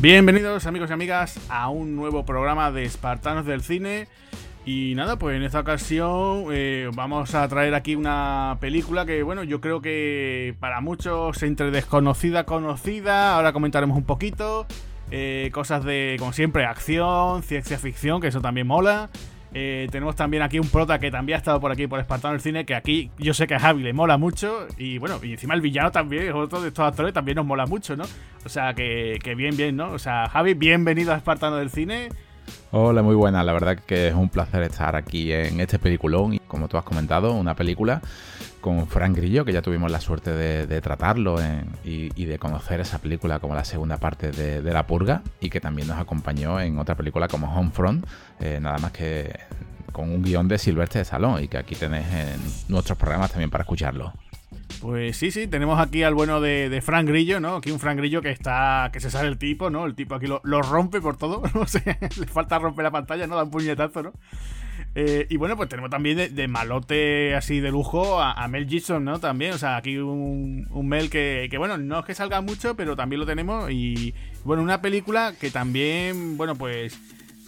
Bienvenidos amigos y amigas a un nuevo programa de Espartanos del Cine. Y nada, pues en esta ocasión eh, vamos a traer aquí una película que, bueno, yo creo que para muchos entre desconocida, conocida, ahora comentaremos un poquito. Eh, cosas de, como siempre, acción, ciencia ficción, que eso también mola. Eh, tenemos también aquí un prota que también ha estado por aquí por Espartano del Cine, que aquí yo sé que a Javi le mola mucho. Y bueno, y encima el villano también, otro de estos actores también nos mola mucho, ¿no? O sea, que, que bien, bien, ¿no? O sea, Javi, bienvenido a Espartano del Cine. Hola, muy buena. La verdad que es un placer estar aquí en este peliculón. Y como tú has comentado, una película con Frank Grillo, que ya tuvimos la suerte de, tratarlo y, de conocer esa película como la segunda parte de, La Purga y que también nos acompañó en otra película como Homefront, eh, nada más que con un guion de Silvestre de Salón y que aquí tenéis en nuestros programas también para escucharlo. Pues sí, sí, tenemos aquí al bueno de, Frank Grillo, ¿no? Aquí un Frank Grillo que está. que se sale el tipo, ¿no? El tipo aquí lo, rompe por todo. No sé, le falta romper la pantalla, ¿no? Da un puñetazo, ¿no? Eh, y bueno, pues tenemos también de, malote así de lujo a, Mel Gibson, ¿no? También, o sea, aquí un, Mel que, que, bueno, no es que salga mucho, pero también lo tenemos. Y bueno, una película que también, bueno, pues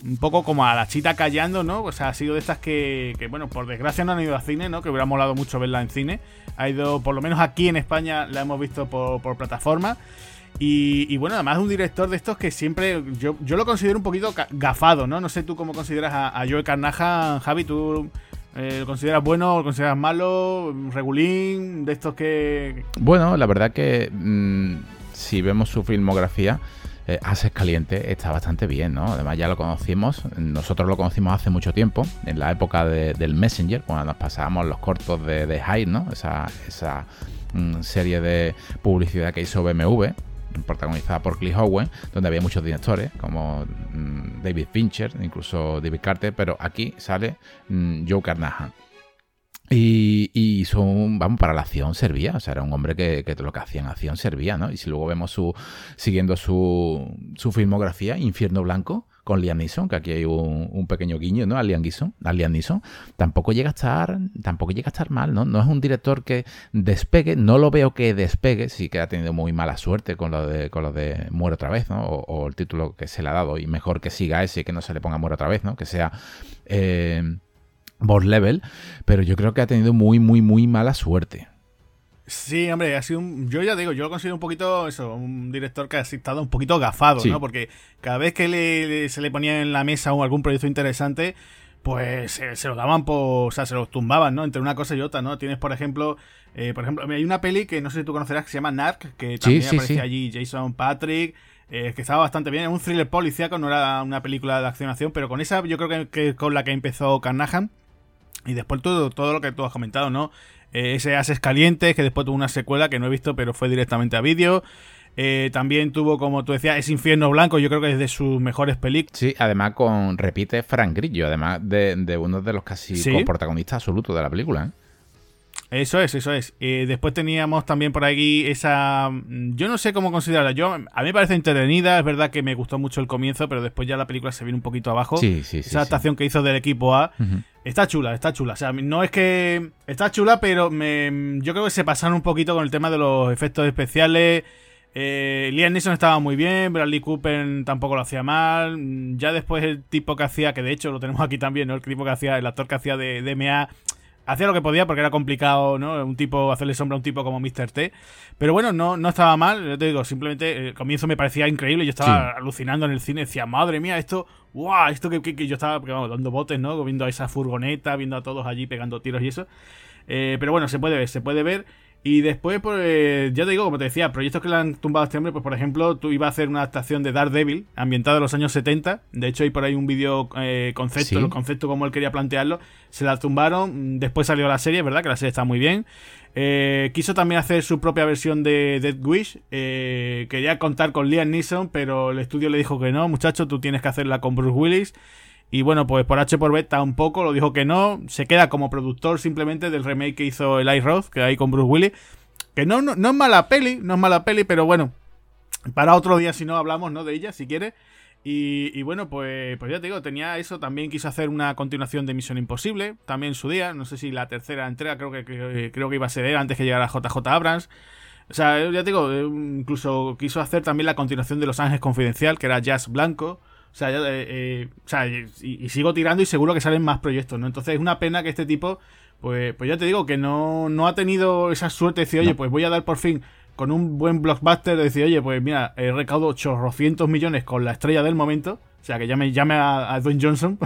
un poco como a la chita callando, ¿no? O sea, ha sido de estas que, que, bueno, por desgracia no han ido a cine, ¿no? Que hubiera molado mucho verla en cine. Ha ido, por lo menos aquí en España, la hemos visto por, por plataforma. Y, bueno, además un director de estos que siempre. Yo, yo lo considero un poquito gafado, ¿no? No sé tú cómo consideras a, a Joe Carnaja, Javi, tú. Eh, ¿Lo consideras bueno? ¿Lo consideras malo? ¿Regulín? ¿De estos que.? Bueno, la verdad que. Mm, si vemos su filmografía eh, Haces Caliente está bastante bien, ¿no? Además ya lo conocimos, nosotros lo conocimos hace mucho tiempo, en la época del Messenger, cuando nos pasábamos los cortos de, de Hyde, ¿no? Esa, esa mm, serie de publicidad que hizo BMW, protagonizada por Cliff Owen, donde había muchos directores, como mm, David Fincher, incluso David Carter, pero aquí sale mm, Joe Carnahan. Y, son, vamos, para la acción servía, o sea, era un hombre que, lo que hacía en acción servía, ¿no? Y si luego vemos su, siguiendo su, su filmografía, Infierno Blanco, con Liam Neeson, que aquí hay un, pequeño guiño, ¿no? A Liam Neeson, a Liam Neeson, tampoco llega a estar, tampoco llega a estar mal, ¿no? No es un director que despegue, no lo veo que despegue, sí que ha tenido muy mala suerte con lo de, con Muere otra vez, ¿no? O, el título que se le ha dado, y mejor que siga ese, que no se le ponga Muere otra vez, ¿no? Que sea... Eh, boss level, pero yo creo que ha tenido muy, muy, muy mala suerte. Sí, hombre, ha sido un, yo ya digo, yo lo considero un poquito eso, un director que ha estado un poquito gafado, ¿no? Porque cada vez que se le ponía en la mesa algún proyecto interesante, pues se lo daban por, o sea, se lo tumbaban, ¿no? Entre una cosa y otra, ¿no? Tienes, por ejemplo, eh, por ejemplo, hay una peli que no sé si tú conocerás que se llama Narc, que también aparece allí Jason Patrick, eh, que estaba bastante bien, es un thriller policíaco, no era una película de acción-acción, pero con esa yo creo que, que con la que empezó Carnahan. Y después todo, todo lo que tú has comentado, ¿no? Eh, ese Ases Calientes, que después tuvo una secuela que no he visto, pero fue directamente a vídeo. Eh, también tuvo, como tú decías, Es Infierno Blanco, yo creo que es de sus mejores películas. Sí, además con, repite Frank Grillo, además de, uno de los casi protagonistas absolutos de la película. ¿eh? Eso es, eso es. después teníamos también por aquí esa... Mm, yo no sé cómo considerarla. Yo, a mí me parece entretenida, es verdad que me gustó mucho el comienzo, pero después ya la película se viene un poquito abajo. Sí, sí, Esa adaptación que hizo del equipo A. Está chula, está chula. O sea, no es que. Está chula, pero me, yo creo que se pasaron un poquito con el tema de los efectos especiales. Eh, Liam Neeson estaba muy bien, Bradley Cooper tampoco lo hacía mal. Ya después el tipo que hacía, que de hecho lo tenemos aquí también, ¿no? El tipo que hacía, el actor que hacía de DMA hacía lo que podía porque era complicado, ¿no? Un tipo, hacerle sombra a un tipo como Mr. T. Pero bueno, no, no estaba mal, yo te digo, simplemente el comienzo me parecía increíble. Yo estaba alucinando en el cine, decía, madre mía, esto, ¡guau! Esto que, que, yo estaba dando botes, ¿no? Viendo a esa furgoneta, viendo a todos allí pegando tiros y eso. Eh, pero bueno, se puede ver, se puede ver. Y después, pues, ya te digo, como te decía, proyectos que le han tumbado a este hombre, pues por ejemplo, tú ibas a hacer una adaptación de Daredevil, ambientada en los años 70. De hecho, hay por ahí un vídeo eh, concepto, el concepto como él quería plantearlo. Se la tumbaron, después salió la serie, ¿verdad? Que la serie está muy bien. Eh, quiso también hacer su propia versión de Dead Wish. Eh, quería contar con Liam Neeson, pero el estudio le dijo que no, muchacho, tú tienes que hacerla con Bruce Willis. Y bueno, pues por H por B tampoco, lo dijo que no. Se queda como productor simplemente del remake que hizo el Roth, que hay con Bruce Willis. Que no, no, es mala peli, no es mala peli, pero bueno, para otro día si no hablamos, ¿no? De ella, si quiere. Y, bueno, pues, pues ya te digo, tenía eso. También quiso hacer una continuación de Misión Imposible, también en su día. No sé si la tercera entrega, creo que, creo que iba a ser antes que llegara JJ Abrams. O sea, ya te digo, incluso quiso hacer también la continuación de Los Ángeles Confidencial, que era Jazz Blanco. O sea, eh, o sea y, y, sigo tirando y seguro que salen más proyectos, ¿no? Entonces es una pena que este tipo pues, pues ya te digo que no, no ha tenido esa suerte de decir, oye, pues voy a dar por fin con un buen blockbuster de decir, oye, pues mira, he recaudado chorrocientos millones con la estrella del momento. O sea, que llame, llame a, Dwayne Johnson.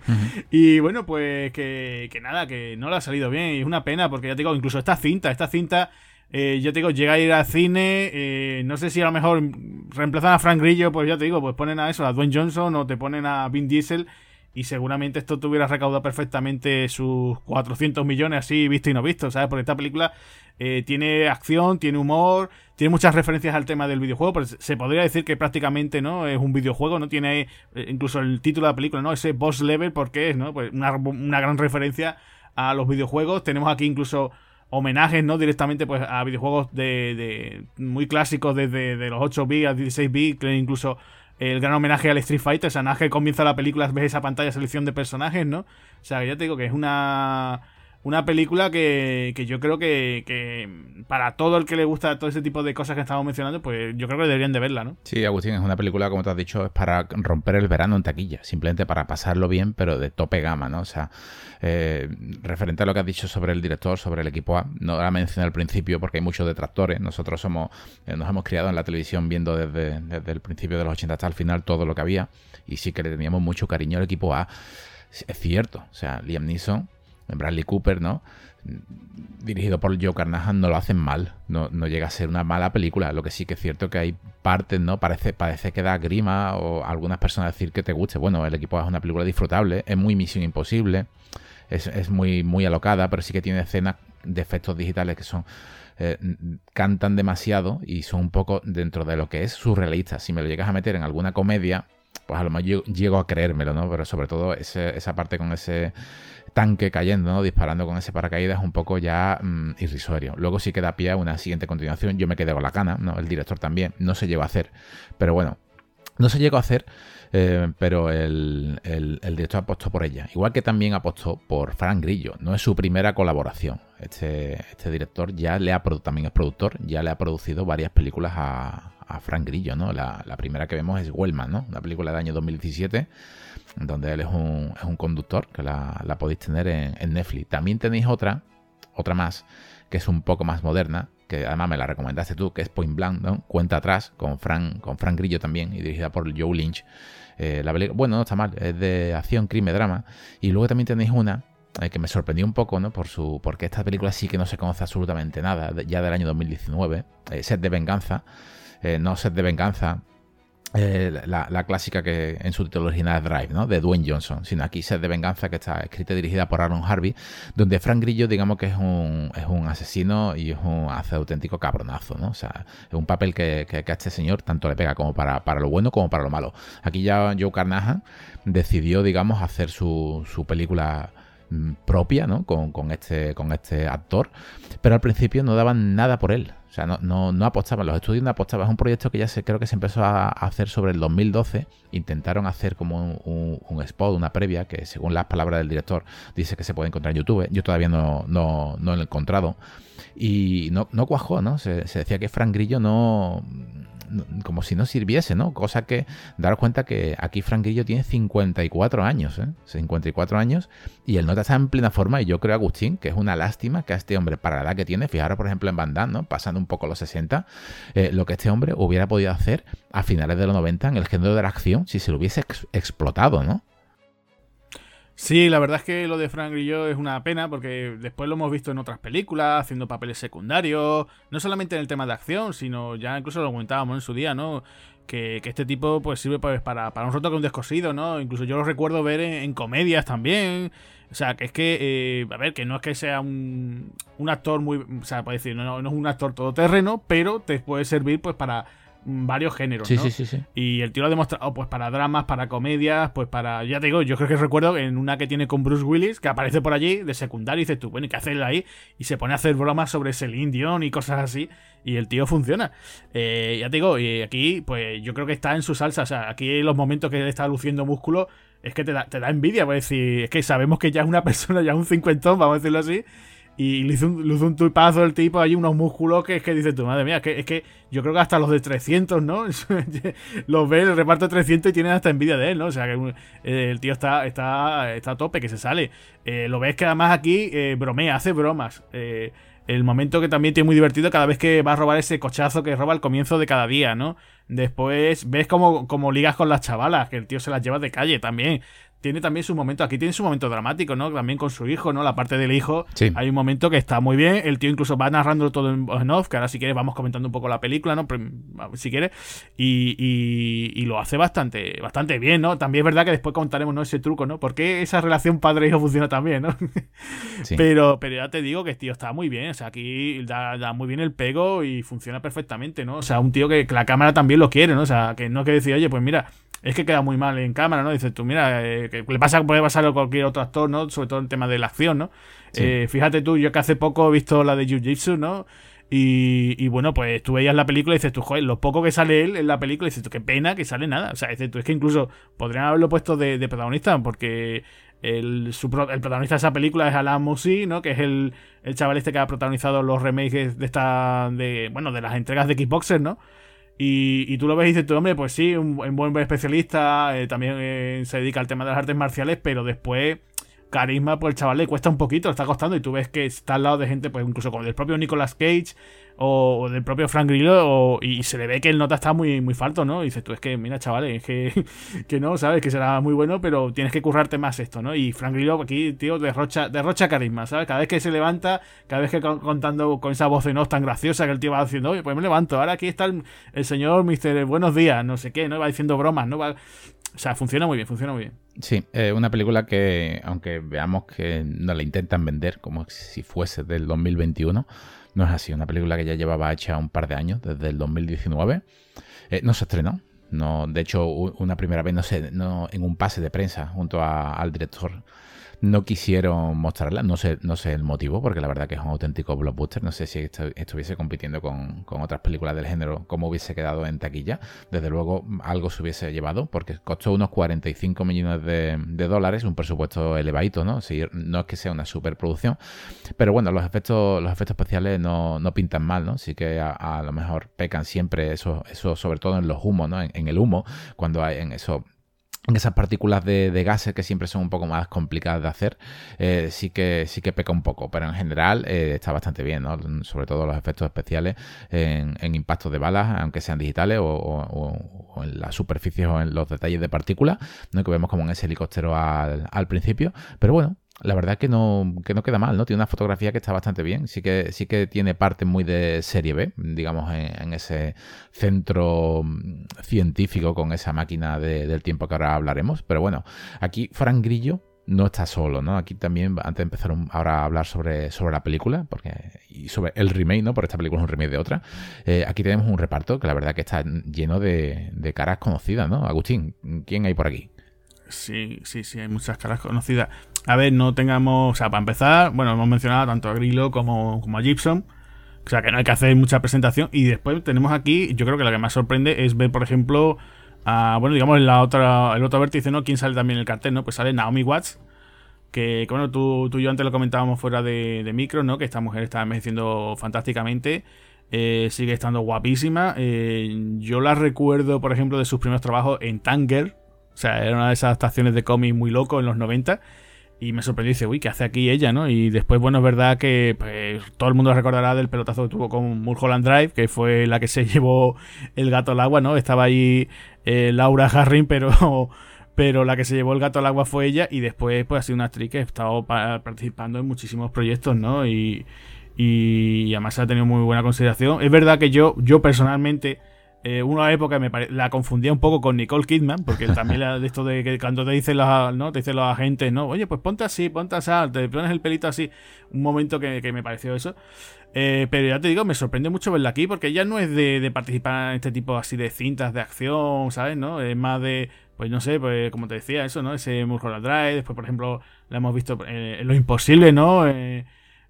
y bueno, pues que, que, nada, que no le ha salido bien. Y es una pena, porque ya te digo, incluso esta cinta, esta cinta, eh, yo te digo, llega a ir al cine. Eh, no sé si a lo mejor reemplazan a Frank Grillo, pues ya te digo, pues ponen a eso, a Dwayne Johnson, o te ponen a Vin Diesel y seguramente esto tuviera recaudado perfectamente sus 400 millones así visto y no visto, ¿sabes? Porque esta película eh, tiene acción, tiene humor, tiene muchas referencias al tema del videojuego, pero se podría decir que prácticamente no es un videojuego, no tiene eh, incluso el título de la película, ¿no? Ese boss level, porque es, ¿no? Pues una gran referencia a los videojuegos. Tenemos aquí incluso homenajes, ¿no? Directamente pues a videojuegos de, de muy clásicos desde de los 8 bits a 16 bits, incluso el gran homenaje al Street Fighter. O sea, que comienza la película, ves esa pantalla selección de personajes, ¿no? O sea, ya te digo que es una, una película que, que yo creo que, que, para todo el que le gusta todo ese tipo de cosas que estamos mencionando, pues yo creo que deberían de verla, ¿no? Sí, Agustín, es una película, como te has dicho, es para romper el verano en taquilla, simplemente para pasarlo bien, pero de tope gama, ¿no? O sea, eh, referente a lo que has dicho sobre el director, sobre el equipo A, no la mencioné al principio porque hay muchos detractores. Nosotros somos, eh, nos hemos criado en la televisión viendo desde, el principio de los 80 hasta el final todo lo que había y sí que le teníamos mucho cariño al equipo A. Es cierto, o sea, Liam Neeson, Bradley Cooper, ¿no? dirigido por Joe Carnahan no lo hacen mal, no, no, llega a ser una mala película, lo que sí que es cierto que hay partes, ¿no? Parece, parece que da grima o algunas personas decir que te guste, bueno, el equipo es una película disfrutable, es muy misión imposible, es, muy, muy alocada, pero sí que tiene escenas de efectos digitales que son eh, cantan demasiado y son un poco dentro de lo que es surrealista. Si me lo llegas a meter en alguna comedia, pues a lo mejor llego a creérmelo, ¿no? Pero sobre todo esa parte con ese tanque cayendo, ¿no? Disparando con ese paracaídas un poco ya mm, irrisorio. Luego sí queda pie a una siguiente continuación. Yo me quedé con la cana, ¿no? El director también. No se llegó a hacer. Pero bueno, no se llegó a hacer eh, pero el, director apostó por ella. Igual que también apostó por Frank Grillo. No es su primera colaboración. Este, este director ya le ha también es productor, ya le ha producido varias películas a, Frank Grillo, ¿no? La, primera que vemos es Wellman, ¿no? Una película del año 2017, donde él es un, es un conductor, que la, podéis tener en, Netflix. También tenéis otra, otra más, que es un poco más moderna, que además me la recomendaste tú, que es Point Blank, ¿no? Cuenta atrás, con Frank, con Frank Grillo también, y dirigida por Joe Lynch. Eh, la bueno, no está mal, es de acción, crimen, drama. Y luego también tenéis una eh, que me sorprendió un poco, ¿no? Por su, porque esta película sí que no se conoce absolutamente nada, ya del año 2019, eh, Set de Venganza. no Set de Venganza, eh, la, clásica que en su título original es Drive, ¿no? De Dwayne Johnson, sino aquí Sed de Venganza, que está escrita y dirigida por Aaron Harvey, donde Frank Grillo, digamos que es un, es un asesino y es un hace auténtico cabronazo, ¿no? O sea, es un papel que, que, a este señor tanto le pega como para, para, lo bueno como para lo malo. Aquí ya Joe Carnahan decidió, digamos, hacer su, su película mm, propia, ¿no? Con, con, este, con este actor, pero al principio no daban nada por él. O sea, no, no, apostaban, los estudios no apostaban. Es un proyecto que ya se, creo que se empezó a hacer sobre el 2012. Intentaron hacer como un, spot, una previa, que según las palabras del director dice que se puede encontrar en YouTube. Yo todavía no, no, no lo he encontrado. Y no, no cuajó, ¿no? Se, se decía que Frank Grillo no como si no sirviese, ¿no? Cosa que daros cuenta que aquí Franquillo tiene 54 años, ¿eh? 54 años y el nota está en plena forma y yo creo, Agustín, que es una lástima que a este hombre, para la edad que tiene, fijaros por ejemplo en Van ¿no? Pasando un poco los 60, eh, lo que este hombre hubiera podido hacer a finales de los 90 en el género de la acción si se lo hubiese explotado, ¿no? Sí, la verdad es que lo de Frank Grillo es una pena porque después lo hemos visto en otras películas, haciendo papeles secundarios, no solamente en el tema de acción, sino ya incluso lo comentábamos en su día, ¿no? Que, este tipo pues sirve pues, para, para un roto con un descosido, ¿no? Incluso yo lo recuerdo ver en, comedias también. O sea, que es que, eh, a ver, que no es que sea un, un actor muy, o sea, puede decir, no, no es un actor todoterreno, pero te puede servir pues para varios géneros, sí, sí, sí, sí, Y el tío lo ha demostrado, pues para dramas, para comedias, pues para, ya te digo, yo creo que recuerdo en una que tiene con Bruce Willis, que aparece por allí de secundario y dices tú, bueno, ¿y qué hace él ahí? Y se pone a hacer bromas sobre Celine Dion y cosas así, y el tío funciona. Eh, ya te digo, y aquí, pues yo creo que está en su salsa, o sea, aquí los momentos que él está luciendo músculo, es que te da, te da envidia, pues decir, es que sabemos que ya es una persona, ya es un cincuentón, vamos a decirlo así, y le hizo un, le hizo un el tipo, hay unos músculos que es que dice tu madre mía, que, es que yo creo que hasta los de 300, ¿no? los ve el reparto de 300 y tienen hasta envidia de él, ¿no? O sea, que eh, el tío está, está, está a tope, que se sale. Eh, lo ves que además aquí eh, bromea, hace bromas. el momento que también tiene muy divertido cada vez que va a robar ese cochazo que roba al comienzo de cada día, ¿no? Después ves como, como ligas con las chavalas, que el tío se las lleva de calle también tiene también su momento, aquí tiene su momento dramático, ¿no? También con su hijo, ¿no? La parte del hijo. Hay un momento que está muy bien. El tío incluso va narrando todo en off, que ahora si quieres vamos comentando un poco la película, ¿no? Si quieres. Y, y, lo hace bastante, bastante bien, ¿no? También es verdad que después contaremos, ¿no? Ese truco, ¿no? Porque esa relación padre-hijo funciona también, ¿no? Pero, pero ya te digo que el tío está muy bien. O sea, aquí da, muy bien el pego y funciona perfectamente, ¿no? O sea, un tío que, que la cámara también lo quiere, ¿no? O sea, que no es que decir, oye, pues mira, es que queda muy mal en cámara, ¿no? Dices tú, mira, eh, que le pasa, puede pasar a cualquier otro actor, ¿no? Sobre todo en tema de la acción, ¿no? Eh, fíjate tú, yo que hace poco he visto la de Jiu-Jitsu, ¿no? Y, bueno, pues tú veías la película y dices tú, joder, lo poco que sale él en la película, y dices tú, qué pena que sale nada. O sea, dices tú, es que incluso podrían haberlo puesto de, protagonista, porque el, el, protagonista de esa película es Alan Musi, ¿no? Que es el, el chaval este que ha protagonizado los remakes de esta, de, bueno, de las entregas de Kickboxer, ¿no? Y, tú lo ves y dices, tú, hombre, pues sí, un, buen especialista, eh, también eh, se dedica al tema de las artes marciales, pero después carisma, pues el chaval le cuesta un poquito, le está costando, y tú ves que está al lado de gente, pues incluso como del propio Nicolas Cage o, del propio Frank Grillo, y se le ve que el nota está muy, muy falto, ¿no? Y dices tú, es que, mira, chavales, es que, que no, ¿sabes? Que será muy bueno, pero tienes que currarte más esto, ¿no? Y Frank Grillo aquí, tío, derrocha, derrocha carisma, ¿sabes? Cada vez que se levanta, cada vez que contando con esa voz de no tan graciosa que el tío va diciendo, oye, pues me levanto, ahora aquí está el, el señor Mister Buenos Días, no sé qué, ¿no? Va diciendo bromas, ¿no? Va, o sea, funciona muy bien, funciona muy bien. Sí, eh, una película que, aunque veamos que no la intentan vender como si fuese del 2021, no es así. Una película que ya llevaba hecha un par de años, desde el 2019. Eh, no se estrenó. No, de hecho, una primera vez no sé, no, en un pase de prensa junto al director no quisieron mostrarla, no sé, no sé el motivo, porque la verdad que es un auténtico blockbuster. No sé si estuviese compitiendo con, otras películas del género, cómo hubiese quedado en taquilla. Desde luego, algo se hubiese llevado, porque costó unos 45 millones de, dólares, un presupuesto elevadito, ¿no? No es que sea una superproducción, pero bueno, los efectos, los efectos especiales no, pintan mal, ¿no? Sí que a, lo mejor pecan siempre eso, eso sobre todo en los humos, ¿no? En, el humo, cuando hay en eso esas partículas de, gases que siempre son un poco más complicadas de hacer, eh, sí, que, sí que peca un poco, pero en general eh, está bastante bien, ¿no? sobre todo los efectos especiales en, impactos de balas, aunque sean digitales o, en las superficies o en los detalles de partículas, ¿no? que vemos como en ese helicóptero al, al principio, pero bueno, la verdad que no, que no queda mal, ¿no? Tiene una fotografía que está bastante bien. Sí que, sí que tiene parte muy de serie B, digamos, en, ese centro mm, científico con esa máquina del tiempo que ahora hablaremos. Pero bueno, aquí Frank Grillo no está solo, ¿no? Aquí también, antes de empezar ahora a hablar sobre, sobre la película, porque y sobre el remake, ¿no? Porque esta película es un remake de otra. Eh, aquí tenemos un reparto que la verdad que está lleno de, de caras conocidas, ¿no? Agustín, ¿quién hay por aquí? Sí, sí, sí, hay muchas caras conocidas. A ver, no tengamos. O sea, para empezar, bueno, hemos mencionado tanto a Grillo como, como a Gibson. O sea, que no hay que hacer mucha presentación. Y después tenemos aquí, yo creo que lo que más sorprende es ver, por ejemplo, a, bueno, digamos, en la otra, el otro vértice, ¿no? ¿Quién sale también en el cartel, no? Pues sale Naomi Watts. Que, bueno, tú, tú y yo antes lo comentábamos fuera de, micro, ¿no? Que esta mujer está envejeciendo fantásticamente. Eh, sigue estando guapísima. Eh, yo la recuerdo, por ejemplo, de sus primeros trabajos en Tanger, o sea, era una de esas adaptaciones de cómic muy loco en los 90. Y me sorprendió y dice, uy, ¿qué hace aquí ella, no? Y después, bueno, es verdad que pues, todo el mundo recordará del pelotazo que tuvo con Mulholland Drive, que fue la que se llevó el gato al agua, ¿no? Estaba ahí eh, Laura Harring, pero, pero la que se llevó el gato al agua fue ella. Y después, pues, ha sido una actriz que ha estado participando en muchísimos proyectos, ¿no? Y, y además ha tenido muy buena consideración. Es verdad que yo, yo personalmente eh, una época me la confundía un poco con Nicole Kidman, porque también la, de esto de que cuando te dicen los, ¿no? te dicen los agentes, no, oye, pues ponte así, ponte así, te pones el pelito así, un momento que, me pareció eso. Eh, pero ya te digo, me sorprende mucho verla aquí, porque ella no es de, participar en este tipo así de cintas de acción, ¿sabes? ¿no? Es más de, pues no sé, pues como te decía, eso, ¿no? Ese Mulholland Drive, después, por ejemplo, la hemos visto eh, en Lo Imposible, ¿no? Eh,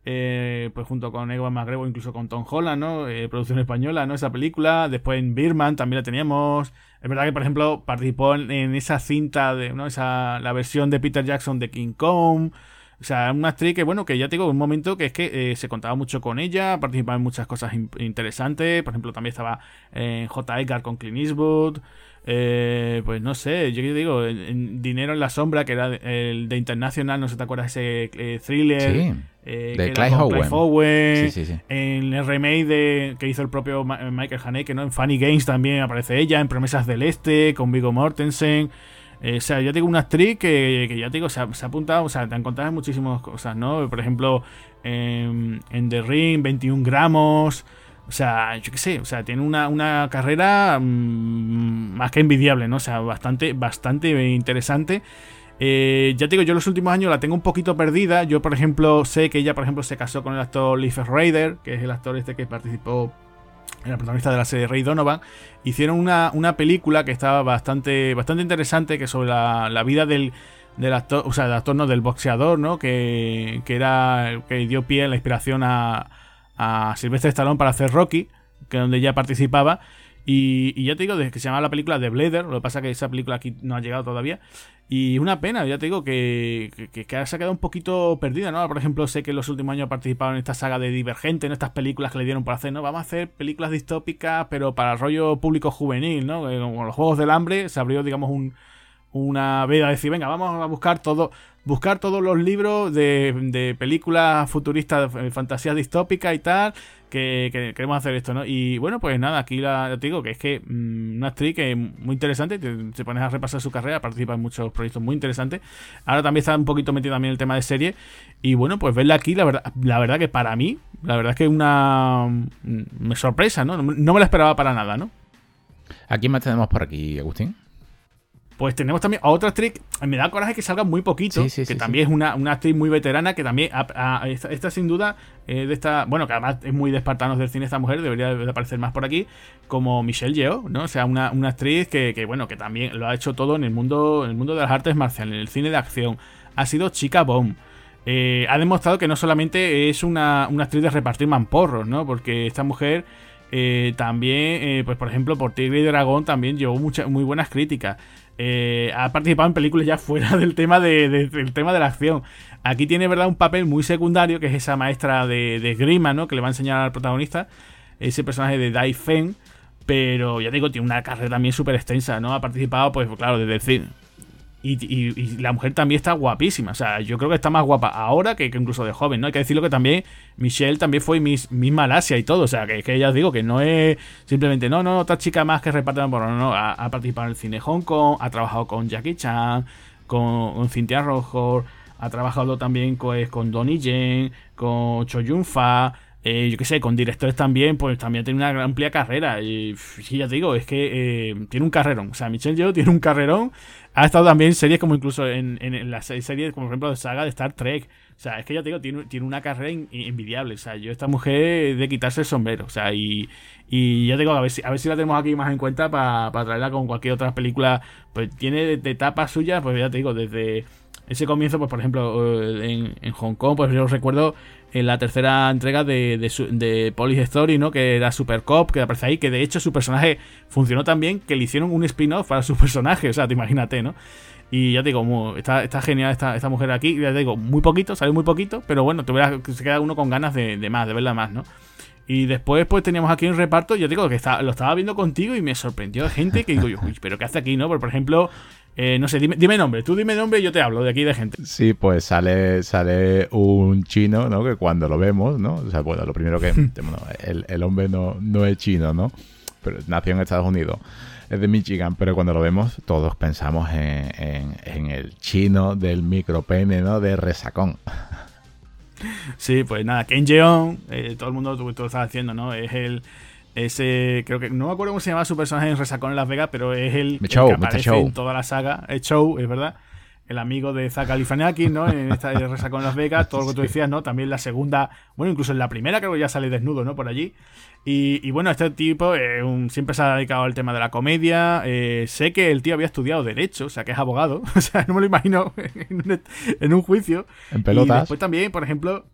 eh, pues junto con Ewan McGregor, incluso con Tom Holland, ¿no? Eh, producción española, ¿no? Esa película. Después en Birman también la teníamos. Es verdad que, por ejemplo, participó en, esa cinta de, ¿no? Esa, la versión de Peter Jackson de King Kong. O sea, una actriz que, bueno, que ya tengo un momento que es que eh, se contaba mucho con ella, participaba en muchas cosas interesantes. Por ejemplo, también estaba en J. Edgar con Clint Eastwood. Eh, pues no sé, yo digo, en, Dinero en la Sombra, que era el de Internacional, no sé te acuerdas ese eh, thriller. Eh, de Clive Owen. En el remake de, que hizo el propio Michael Haneke, ¿no? En Funny Games también aparece ella, en Promesas del Este, con Vigo Mortensen. o sea, yo tengo una actriz que, que ya te digo, se ha, apuntado, o sea, te encontrado muchísimas cosas, ¿no? Por ejemplo, en, en The Ring, 21 gramos. O sea, yo qué sé, o sea, tiene una, carrera mm, más que envidiable, ¿no? O sea, bastante, bastante interesante. Eh, ya te digo, yo los últimos años la tengo un poquito perdida. Yo, por ejemplo, sé que ella, por ejemplo, se casó con el actor Leif Raider, que es el actor este que participó en la protagonista de la serie Rey Donovan. Hicieron una, película que estaba bastante, bastante interesante, que sobre la, vida del, del actor, o sea, del actor, no, del boxeador, ¿no? Que, que era, que dio pie a la inspiración a a Sylvester Stallone para hacer Rocky, que donde ya participaba. Y, ya te digo, desde que se llama la película The Blader, lo que pasa es que esa película aquí no ha llegado todavía. Y una pena, ya te digo, que, que, se ha quedado un poquito perdida, ¿no? Por ejemplo, sé que en los últimos años ha participado en esta saga de Divergente, en estas películas que le dieron por hacer, ¿no? Vamos a hacer películas distópicas, pero para el rollo público juvenil, ¿no? Con los Juegos del Hambre se abrió, digamos, un, una veda de decir, venga, vamos a buscar todo, buscar todos los libros de, de películas futuristas, de fantasía distópica y tal, que, queremos hacer esto, ¿no? Y bueno, pues nada, aquí la, te digo que es que mm, una actriz que es muy interesante, te, pones a repasar su carrera, participa en muchos proyectos muy interesantes. Ahora también está un poquito metido también el tema de serie. Y bueno, pues verla aquí, la verdad, la verdad que para mí, la verdad es que una mm, me sorpresa, ¿no? No me la esperaba para nada, ¿no? ¿A quién más tenemos por aquí, Agustín? Pues tenemos también a otra actriz, me da coraje que salga muy poquito, que también es una, actriz muy veterana, que también, esta, sin duda, eh, de esta, bueno, que además es muy de espartanos del cine esta mujer, debería de aparecer más por aquí, como Michelle Yeoh, ¿no? O sea, una, actriz que, bueno, que también lo ha hecho todo en el mundo, en el mundo de las artes marciales, en el cine de acción. Ha sido chica bomb. Eh, ha demostrado que no solamente es una, actriz de repartir mamporros, ¿no? Porque esta mujer... Eh, también, pues por ejemplo, por Tigre y Dragón también llevó muchas muy buenas críticas. Eh, ha participado en películas ya fuera del tema de, del tema de la acción. Aquí tiene, ¿verdad?, un papel muy secundario, que es esa maestra de, de Grima, ¿no? Que le va a enseñar al protagonista, ese personaje de Dai Feng. Pero ya digo, tiene una carrera también súper extensa, ¿no? Ha participado, pues claro, desde el cine, y, la mujer también está guapísima. O sea, yo creo que está más guapa ahora que, incluso de joven, ¿no? Hay que decirlo que también Michelle también fue Miss, Malasia y todo. O sea, que, que ya os digo que no es simplemente, no, no, otra chica más que reparte por no, no. Ha, participado en el cine Hong Kong, ha trabajado con Jackie Chan, con, Cynthia Rojo, ha trabajado también pues, con Donnie Yen, con Cho Yun Fa. Eh, yo qué sé, con directores también, pues también tiene una amplia carrera. Y, ya te digo, es que eh, tiene un carrerón. O sea, Michelle Yeoh tiene un carrerón ha estado también en series como incluso en, en, las series, como por ejemplo de saga de Star Trek. O sea, es que ya te digo, tiene, tiene una carrera envidiable. O sea, yo esta mujer de quitarse el sombrero. O sea, y, y ya te digo, a ver si, a ver si la tenemos aquí más en cuenta para traerla con cualquier otra película. Pues tiene de, de etapas suyas, pues ya te digo, desde ese comienzo, pues por ejemplo, en, en Hong Kong, pues yo recuerdo en la tercera entrega de, de, de Police Story, ¿no? Que era Super Cop, que aparece ahí, que de hecho su personaje funcionó tan bien que le hicieron un spin-off para su personaje, o sea, te imagínate, ¿no? Y ya te digo, está, está genial esta, esta mujer aquí, ya te digo, muy poquito, sale muy poquito, pero bueno, te se queda uno con ganas de, más, de verla más, ¿no? Y después, pues teníamos aquí un reparto. Yo digo que lo estaba viendo contigo y me sorprendió gente que digo, uy, pero ¿qué hace aquí, no? por ejemplo, eh, no sé, dime, dime, nombre. Tú dime nombre y yo te hablo de aquí de gente. Sí, pues sale, sale un chino, ¿no? Que cuando lo vemos, ¿no? O sea, bueno, lo primero que... bueno, el, hombre no, no es chino, ¿no? Pero nació en Estados Unidos. Es de Michigan, pero cuando lo vemos todos pensamos en, en, el chino del micropene, ¿no? De resacón. Sí, pues nada, Ken Jeong, eh, todo el mundo tú, tú lo estás haciendo, ¿no? Es el ese, creo que no me acuerdo cómo se llama su personaje en Resacón en Las Vegas, pero es el, que aparece en toda la saga. Es Show, es verdad. El amigo de Zack Galifianakis, ¿no? En esta de Resacón en Las Vegas, todo lo que tú decías, ¿no? También la segunda, bueno, incluso en la primera creo que ya sale desnudo, ¿no? Por allí. Y, bueno, este tipo eh, siempre se ha dedicado al tema de la comedia. Eh, sé que el tío había estudiado Derecho, o sea, que es abogado. O sea, no me lo imagino en un, juicio. En pelotas. Y después también, por ejemplo,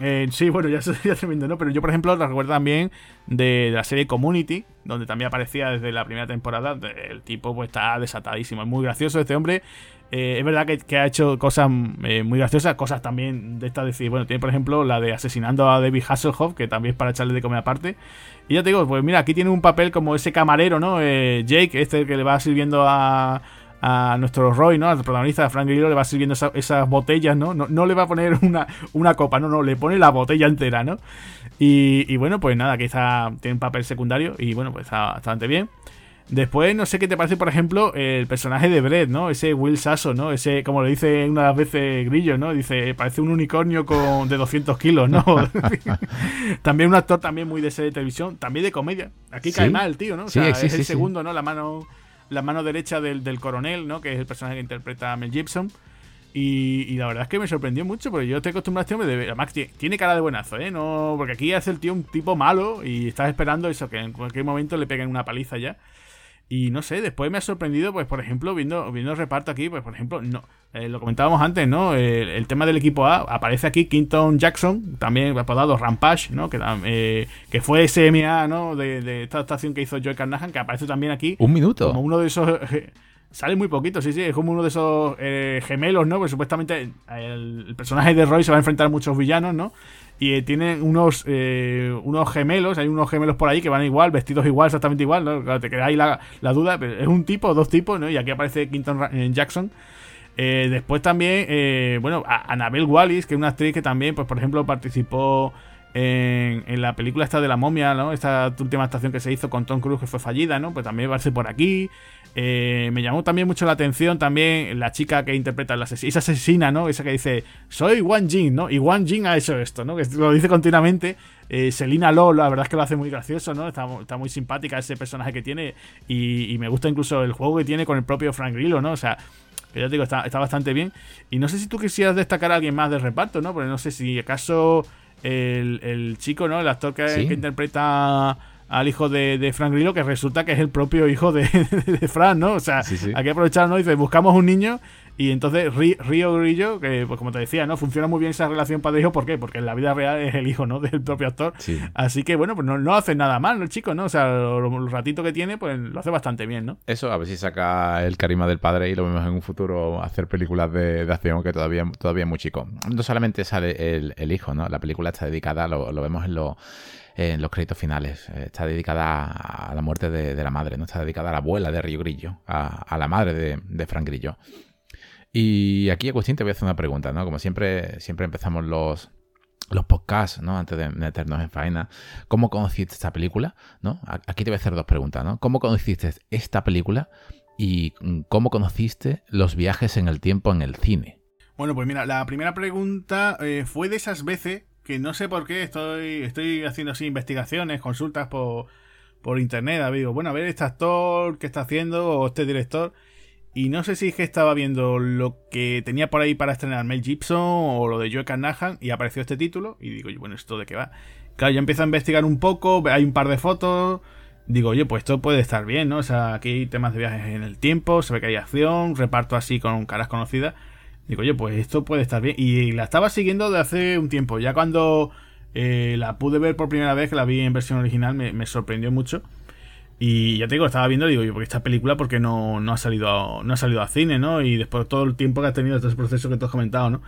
eh, sí, bueno, ya sería tremendo, ¿no? Pero yo, por ejemplo, la recuerdo también de, la serie Community, donde también aparecía desde la primera temporada. El tipo pues está desatadísimo. Es muy gracioso este hombre. eh, es verdad que, ha hecho cosas eh, muy graciosas, cosas también de esta decir, bueno, tiene por ejemplo la de asesinando a David Hasselhoff, que también es para echarle de comer aparte. Y ya te digo, pues mira, aquí tiene un papel como ese camarero, ¿no? Eh, Jake, este que le va sirviendo a, a nuestro Roy, ¿no? Al protagonista, de Frank Grillo, le va sirviendo esas botellas, ¿no? ¿no? le va a poner una, una copa, no, no, le pone la botella entera, ¿no? Y, bueno, pues nada, quizá tiene un papel secundario y bueno, pues está bastante bien. Después, no sé qué te parece, por ejemplo, el personaje de Brett, ¿no? Ese Will Sasso, ¿no? Ese, como lo dice una de las veces Grillo, ¿no? Dice, parece un unicornio con, de 200 kilos, ¿no? también un actor también muy de serie de televisión, también de comedia. Aquí cae mal, tío, ¿no? O sea, es el segundo, ¿no? La mano, la mano derecha del, del, coronel, ¿no? Que es el personaje que interpreta a Mel Gibson. Y, la verdad es que me sorprendió mucho, porque yo estoy acostumbrado a este hombre de. Además, tiene cara de buenazo, ¿eh? No, porque aquí hace el tío un tipo malo y estás esperando eso, que en cualquier momento le peguen una paliza ya. Y no sé, después me ha sorprendido, pues, por ejemplo, viendo, viendo el reparto aquí, pues, por ejemplo, no, eh, lo comentábamos antes, ¿no? El, tema del equipo A, aparece aquí Quinton Jackson, también apodado Rampage, ¿no? Que, eh, que fue SMA, ¿no? De, esta actuación que hizo Joe Carnahan, que aparece también aquí. Un minuto. Como uno de esos. sale muy poquito, sí, sí, es como uno de esos eh, gemelos, ¿no? Pues supuestamente el, el, personaje de Roy se va a enfrentar a muchos villanos, ¿no? Y eh, tienen unos, eh, unos gemelos, hay unos gemelos por ahí que van igual, vestidos igual, exactamente igual, ¿no? te queda ahí la, duda, pero es un tipo, dos tipos, ¿no? Y aquí aparece Quinton eh, Jackson. después también, bueno, Annabelle Wallis, que es una actriz que también, pues por ejemplo, participó en, en, la película esta de la momia, ¿no? Esta última actuación que se hizo con Tom Cruise que fue fallida, ¿no? Pues también aparece por aquí. Eh, me llamó también mucho la atención también la chica que interpreta la esa asesina, ¿no? Esa que dice, soy Wang Jing, ¿no? Y Wang Jing ha hecho esto, ¿no? Que lo dice continuamente. Eh, Selina Lo, la verdad es que lo hace muy gracioso, ¿no? Está, muy simpática ese personaje que tiene y, me gusta incluso el juego que tiene con el propio Frank Grillo, ¿no? O sea, que ya te digo, está, bastante bien. Y no sé si tú quisieras destacar a alguien más del reparto, ¿no? Porque no sé si acaso el, chico, ¿no? El actor que interpreta al hijo de, de, Frank Grillo, que resulta que es el propio hijo de, de Frank, ¿no? O sea, hay que aprovechar, ¿no? Dice, buscamos un niño y entonces Río Grillo, que pues como te decía, ¿no? Funciona muy bien esa relación padre-hijo, ¿por qué? Porque en la vida real es el hijo, ¿no? Del propio actor. Así que bueno, pues no, no, hace nada mal, ¿no? El chico, ¿no? O sea, el ratito que tiene, pues lo hace bastante bien, ¿no? Eso, a ver si saca el carisma del padre y lo vemos en un futuro hacer películas de, acción que todavía, todavía es muy chico. No solamente sale el, el hijo, ¿no? La película está dedicada, lo, lo vemos en los en los créditos finales. Eh, está dedicada a la muerte de, la madre, no está dedicada a la abuela de Río Grillo, a, la madre de, de, Frank Grillo. Y aquí, Agustín, te voy a hacer una pregunta, ¿no? Como siempre, siempre empezamos los, los podcasts, ¿no? Antes de meternos en faena. ¿Cómo conociste esta película? ¿No? Aquí te voy a hacer dos preguntas, ¿no? ¿Cómo conociste esta película? Y cómo conociste los viajes en el tiempo en el cine. Bueno, pues mira, la primera pregunta eh, fue de esas veces que no sé por qué estoy, estoy haciendo así investigaciones, consultas por, por internet. Digo, bueno, a ver este actor que está haciendo o este director. Y no sé si es que estaba viendo lo que tenía por ahí para estrenar Mel Gibson o lo de Joe Carnahan y apareció este título. Y digo, bueno, ¿esto de qué va? Claro, yo empiezo a investigar un poco, hay un par de fotos. Digo, oye, pues esto puede estar bien, ¿no? O sea, aquí hay temas de viajes en el tiempo, se ve que hay acción, reparto así con caras conocidas. Digo, oye, pues esto puede estar bien. Y la estaba siguiendo de hace un tiempo. Ya cuando eh, la pude ver por primera vez, que la vi en versión original, me, sorprendió mucho. Y ya te digo, estaba viendo, digo, yo, porque esta película, porque no, no ha salido a, no ha salido a cine, ¿no? Y después de todo el tiempo que ha tenido este proceso que tú has comentado, ¿no?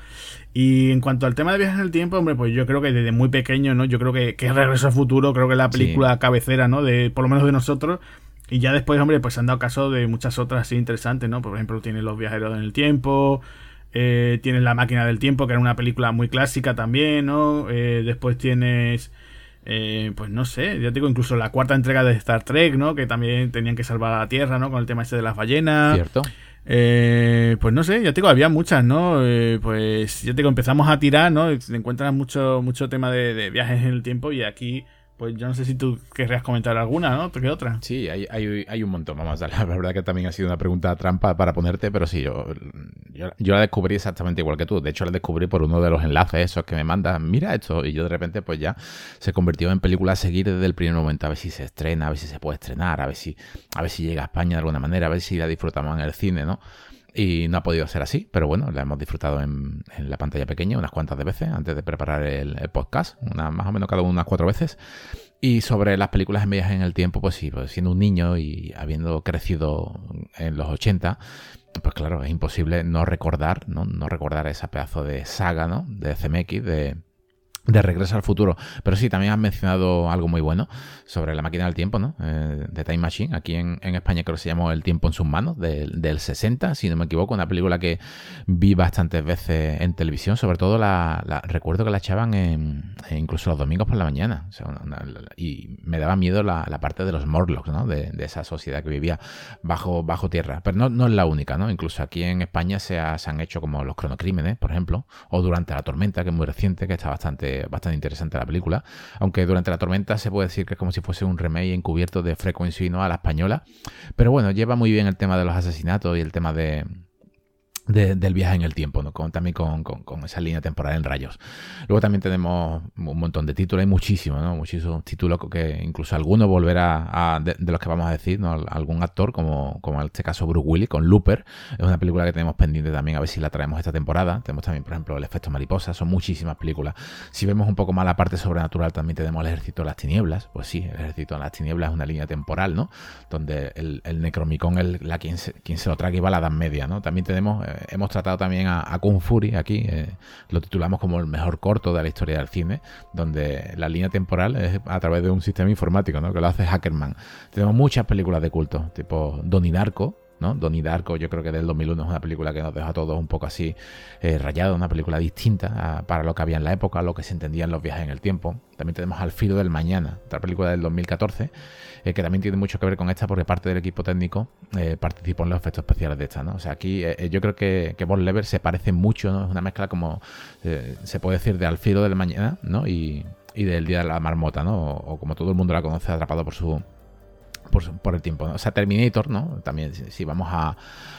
Y en cuanto al tema de viajes en el tiempo, hombre, pues yo creo que desde muy pequeño, ¿no? Yo creo que, que Regreso al Futuro, creo que es la película cabecera, ¿no? De, por lo menos de nosotros. Y ya después, hombre, pues se han dado caso de muchas otras así interesantes, ¿no? Por ejemplo, tiene Los Viajeros en el Tiempo, eh, tienes La máquina del tiempo, que era una película muy clásica también, ¿no? Eh, después tienes, eh, pues no sé, ya te digo, incluso la cuarta entrega de Star Trek, ¿no? Que también tenían que salvar a la Tierra, ¿no? Con el tema ese de las ballenas. Cierto. pues no sé, ya te digo, había muchas, ¿no? pues ya te digo, empezamos a tirar, ¿no? Te encuentras mucho, mucho tema de, de viajes en el tiempo y aquí pues yo no sé si tú querrías comentar alguna, ¿no? ¿Qué otra? Sí, hay, hay, hay un montón. Vamos La verdad que también ha sido una pregunta trampa para ponerte, pero sí, yo, yo, la descubrí exactamente igual que tú. De hecho, la descubrí por uno de los enlaces esos que me mandan. Mira esto. Y yo de repente, pues ya se convirtió en película a seguir desde el primer momento. A ver si se estrena, a ver si se puede estrenar, a ver si, a ver si llega a España de alguna manera, a ver si la disfrutamos en el cine, ¿no? Y no ha podido ser así, pero bueno, la hemos disfrutado en, la pantalla pequeña unas cuantas de veces antes de preparar el, podcast, una, más o menos cada unas cuatro veces. Y sobre las películas en viajes en el tiempo, pues sí, pues siendo un niño y habiendo crecido en los 80, pues claro, es imposible no recordar, ¿no? No recordar esa pedazo de saga, ¿no? De CMX, de de Regreso al Futuro. Pero sí, también has mencionado algo muy bueno sobre la máquina del tiempo, ¿no? Eh, de Time Machine. Aquí en, España creo que se llamó El tiempo en sus manos, del 60, si no me equivoco. Una película que vi bastantes veces en televisión. Sobre todo la, recuerdo que la echaban en, incluso los domingos por la mañana. y me daba miedo la, parte de los Morlocks, ¿no? De, esa sociedad que vivía bajo, bajo tierra. Pero no, no es la única, ¿no? Incluso aquí en España se, se han hecho como los cronocrímenes, por ejemplo. O Durante la tormenta, que es muy reciente, que está bastante bastante, interesante la película. Aunque durante la tormenta se puede decir que es como si fuese un remake encubierto de Frequency ¿no? a la española. Pero bueno, lleva muy bien el tema de los asesinatos y el tema de, del viaje en el tiempo, ¿no? con, también con, esa línea temporal en rayos. Luego también tenemos un montón de títulos, hay muchísimos, ¿no? muchísimos títulos que incluso alguno volverá a, de, los que vamos a decir, ¿no? algún actor, como, como en este caso Bruce Willis con Looper, es una película que tenemos pendiente también, a ver si la traemos esta temporada. Tenemos también, por ejemplo, El efecto mariposa, son muchísimas películas. Si vemos un poco más la parte sobrenatural, también tenemos El ejército de las tinieblas, pues sí, El ejército de las tinieblas es una línea temporal, ¿no? Donde el, el Necromicon es la, quien, se, quien se lo trae y va a la Edad Media, ¿no? También tenemos... Hemos tratado también a, Kung Fury aquí, eh, lo titulamos como el mejor corto de la historia del cine, donde la línea temporal es a través de un sistema informático, ¿no? Que lo hace Hackerman. Tenemos muchas películas de culto, tipo Donnie Darko, ¿no? Donnie Darko, yo creo que del 2001 es una película que nos deja a todos un poco así eh, rayados, una película distinta para lo que había en la época, lo que se entendía en los viajes en el tiempo. También tenemos Al filo del mañana, otra película del 2014, eh, que también tiene mucho que ver con esta porque parte del equipo técnico eh, participó en los efectos especiales de esta, ¿no? O sea, aquí yo creo que, que Lever se parece mucho, ¿no? Es una mezcla como, se puede decir, de Al filo del mañana, ¿no? Y, del Día de la Marmota, ¿no? o como todo el mundo la conoce, atrapado por su por, el tiempo. ¿no? O sea, Terminator, ¿no? También si, vamos a,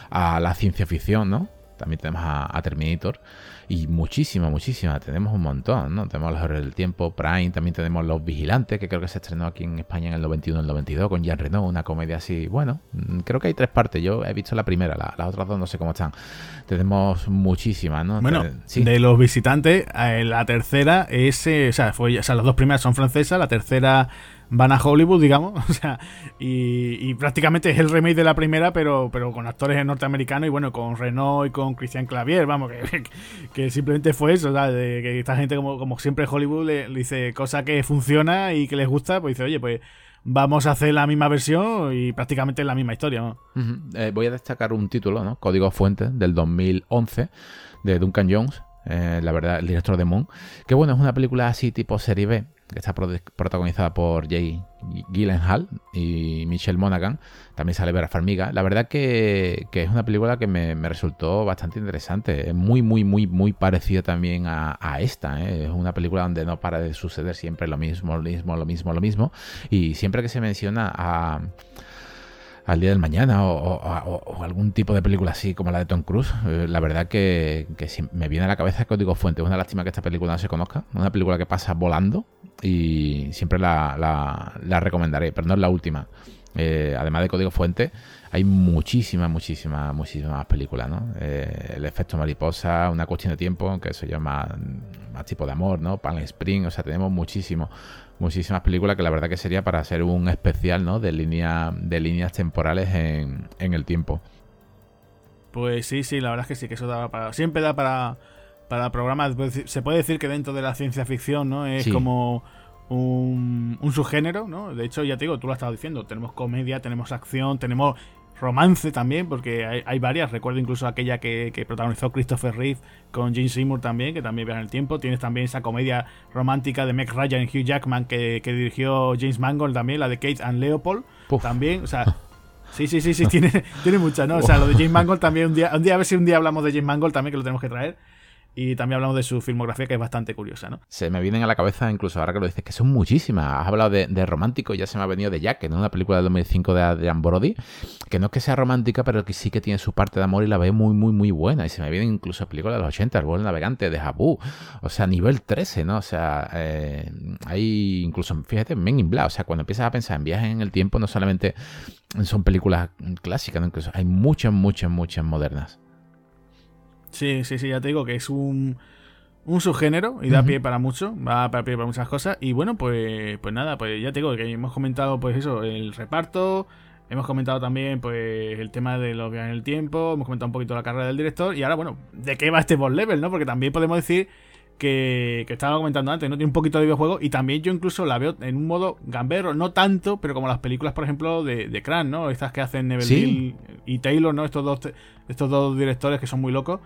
a, la ciencia ficción, ¿no? También tenemos a, Terminator. Y muchísima, muchísima. Tenemos un montón, ¿no? Tenemos los horrores del tiempo, Prime, también tenemos Los Vigilantes, que creo que se estrenó aquí en España en el 91 y el 92, con Jean Reno, una comedia así. Bueno, mm, creo que hay tres partes. Yo he visto la primera, las otras dos no sé cómo están. Tenemos muchísimas, ¿no? Bueno, de los visitantes, eh, la tercera es. Eh, o, sea, fue, o sea, las dos primeras son francesas, la tercera van a Hollywood, digamos, o sea, y, prácticamente es el remake de la primera, pero, pero con actores norteamericanos y bueno, con Renault y con Christian Clavier, vamos, que, que simplemente fue eso, ¿sabes? Que esta gente, como, como siempre Hollywood, le, dice cosa que funciona y que les gusta, pues dice, oye, pues vamos a hacer la misma versión y prácticamente la misma historia, ¿no? Eh, voy a destacar un título, ¿no? Código Fuente del 2011 de Duncan Jones, eh, la verdad, el director de Moon, que bueno, es una película así tipo serie B, que está protagonizada por Jay Gyllenhaal y Michelle Monaghan. También sale Vera Farmiga. La verdad que, es una película que me, resultó bastante interesante. Es muy, muy, muy, muy parecida también a, esta. ¿eh? Es una película donde no para de suceder siempre lo mismo, lo mismo, lo mismo, lo mismo. Y siempre que se menciona a al día del mañana o, algún tipo de película así como la de Tom Cruise. Eh, la verdad que, que me viene a la cabeza Código Fuente. Es una lástima que esta película no se conozca. Una película que pasa volando y siempre la, la, recomendaré, pero no es la última. Eh, además de Código Fuente, hay muchísimas, muchísimas, muchísimas películas, ¿no? Eh, el efecto mariposa, una cuestión de tiempo, que eso llama más tipo de amor, ¿no? Pan Spring, o sea, tenemos muchísimo muchísimas películas que la verdad que sería para hacer un especial, ¿no? De, línea, de líneas temporales en, en el tiempo. Pues sí, sí, la verdad es que sí, que eso da para. Siempre da para, para programas. Se puede decir que dentro de la ciencia ficción, ¿no? Es como un, un, subgénero, ¿no? De hecho, ya te digo, tú lo has estado diciendo. Tenemos comedia, tenemos acción, tenemos romance también, porque hay, varias. Recuerdo incluso aquella que, protagonizó Christopher Reeve con James Seymour también, que también viaja en el tiempo. Tienes también esa comedia romántica de Meg Ryan y Hugh Jackman que, dirigió James Mangold también, la de Kate and Leopold. También, o sea. Sí, sí, sí, sí, tiene, tiene mucha, ¿no? O sea, lo de James Mangold también, un día, un día, a ver si un día hablamos de James Mangold también, que lo tenemos que traer. Y también hablamos de su filmografía, que es bastante curiosa, ¿no? Se me vienen a la cabeza, incluso ahora que lo dices, que son muchísimas. Has hablado de, romántico, ya se me ha venido de Jack, en una película de 2005 de Adrian Brody, que no es que sea romántica, pero que sí que tiene su parte de amor y la veo muy, muy, muy buena. Y se me vienen incluso películas de los 80, El vuelo navegante, de Jabu, o sea, nivel 13, ¿no? O sea, eh, hay incluso, fíjate, Men in Black, o sea, cuando empiezas a pensar en viajes en el tiempo, no solamente son películas clásicas, ¿no? Incluso hay muchas, muchas, muchas modernas. Sí, sí, sí, ya te digo que es un, un subgénero y da pie para mucho, va a pie para muchas cosas. Y bueno, pues, pues nada, pues ya te digo que hemos comentado, pues eso, el reparto, hemos comentado también, pues, el tema de los viajes en el tiempo, hemos comentado un poquito la carrera del director. Y ahora, bueno, ¿de qué va este boss level, no? Porque también podemos decir que, que, estaba comentando antes, ¿no? Tiene un poquito de videojuego y también yo incluso la veo en un modo gamberro, no tanto, pero como las películas, por ejemplo, de, de Cran, ¿no? Estas que hacen Neville y Taylor, ¿no? Estos dos, estos dos directores que son muy locos.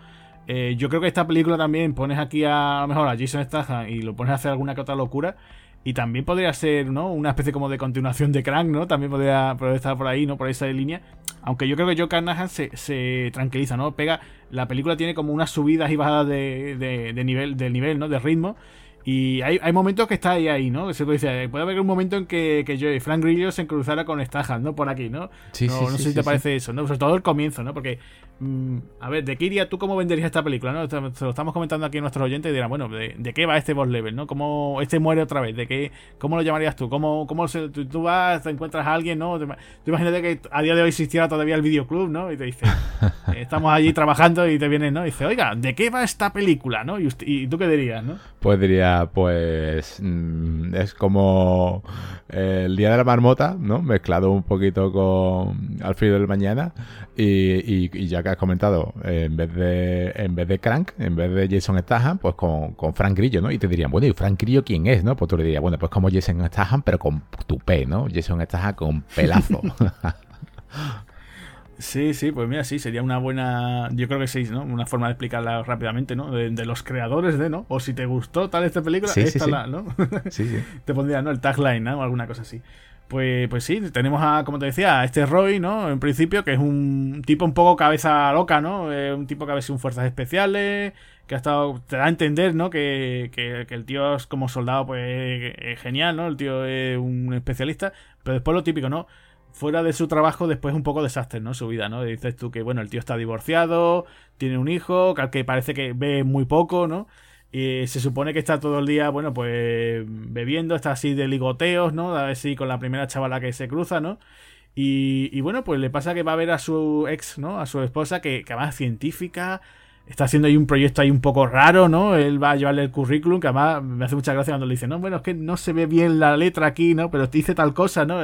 Eh, yo creo que esta película también pones aquí a, a lo mejor a Jason Statham y lo pones a hacer alguna que otra locura. Y también podría ser, ¿no? Una especie como de continuación de Crank, ¿no? También podría, estar por ahí, ¿no? Por esa línea. Aunque yo creo que Joe Carnahan se, se, tranquiliza, ¿no? Pega. La película tiene como unas subidas y bajadas de, de, de nivel, del nivel, ¿no? De ritmo. Y hay, hay, momentos que está ahí, ahí, ¿no? Se puede, decir, puede haber un momento en que, que yo y Frank Grillo se cruzara con Stahan, ¿no? Por aquí, ¿no? Sí, no, sí, no sí, sé si te parece eso, ¿no? Sobre todo el comienzo, ¿no? Porque, a ver, de Kiria, ¿tú cómo venderías esta película, no? Se lo estamos comentando aquí a nuestros oyentes y dirán, bueno, ¿de, de qué va este boss level, no? ¿Cómo este muere otra vez? ¿De qué, ¿Cómo lo llamarías tú? ¿Cómo, cómo se, tú, tú, vas, te encuentras a alguien, ¿no? Tú imagínate que a día de hoy existiera todavía el videoclub, ¿no? Y te dice, estamos allí trabajando y te vienen, ¿no? Y dice, oiga, ¿de qué va esta película, no? Y, usted, y tú qué dirías, ¿no? Pues diría, pues mmm, es como eh, el día de la marmota, ¿no? Mezclado un poquito con Alfredo del mañana y, y, y, ya que has comentado, eh, en vez de en vez de Crank, en vez de Jason Statham, pues con, con Frank Grillo, ¿no? Y te dirían, bueno, ¿y Frank Grillo quién es, no? Pues tú le dirías, bueno, pues como Jason Statham, pero con tupé, ¿no? Jason Statham con pelazo. Sí, sí, pues mira, sí, sería una buena. Yo creo que sí, ¿no? Una forma de explicarla rápidamente, ¿no? De, de los creadores de, ¿no? O si te gustó tal esta película, sí, esta sí, la, sí. ¿no? sí, sí. Te pondría, ¿no? El tagline, ¿no? O alguna cosa así. Pues, pues sí, tenemos a, como te decía, a este Roy, ¿no? En principio, que es un tipo un poco cabeza loca, ¿no? Un tipo que a veces un fuerzas especiales, que ha estado. Te da a entender, ¿no? Que, que, que el tío es como soldado, pues es genial, ¿no? El tío es un especialista. Pero después lo típico, ¿no? fuera de su trabajo, después un poco desastre, ¿no? Su vida, ¿no? Dices tú que, bueno, el tío está divorciado, tiene un hijo, que parece que ve muy poco, ¿no? Y se supone que está todo el día, bueno, pues bebiendo, está así de ligoteos, ¿no? A ver si con la primera chavala que se cruza, ¿no? Y, y bueno, pues le pasa que va a ver a su ex, ¿no? A su esposa, que, que además es científica, está haciendo ahí un proyecto ahí un poco raro, ¿no? Él va a llevarle el currículum, que además me hace mucha gracia cuando le dice, no, bueno, es que no se ve bien la letra aquí, ¿no? Pero te dice tal cosa, ¿no?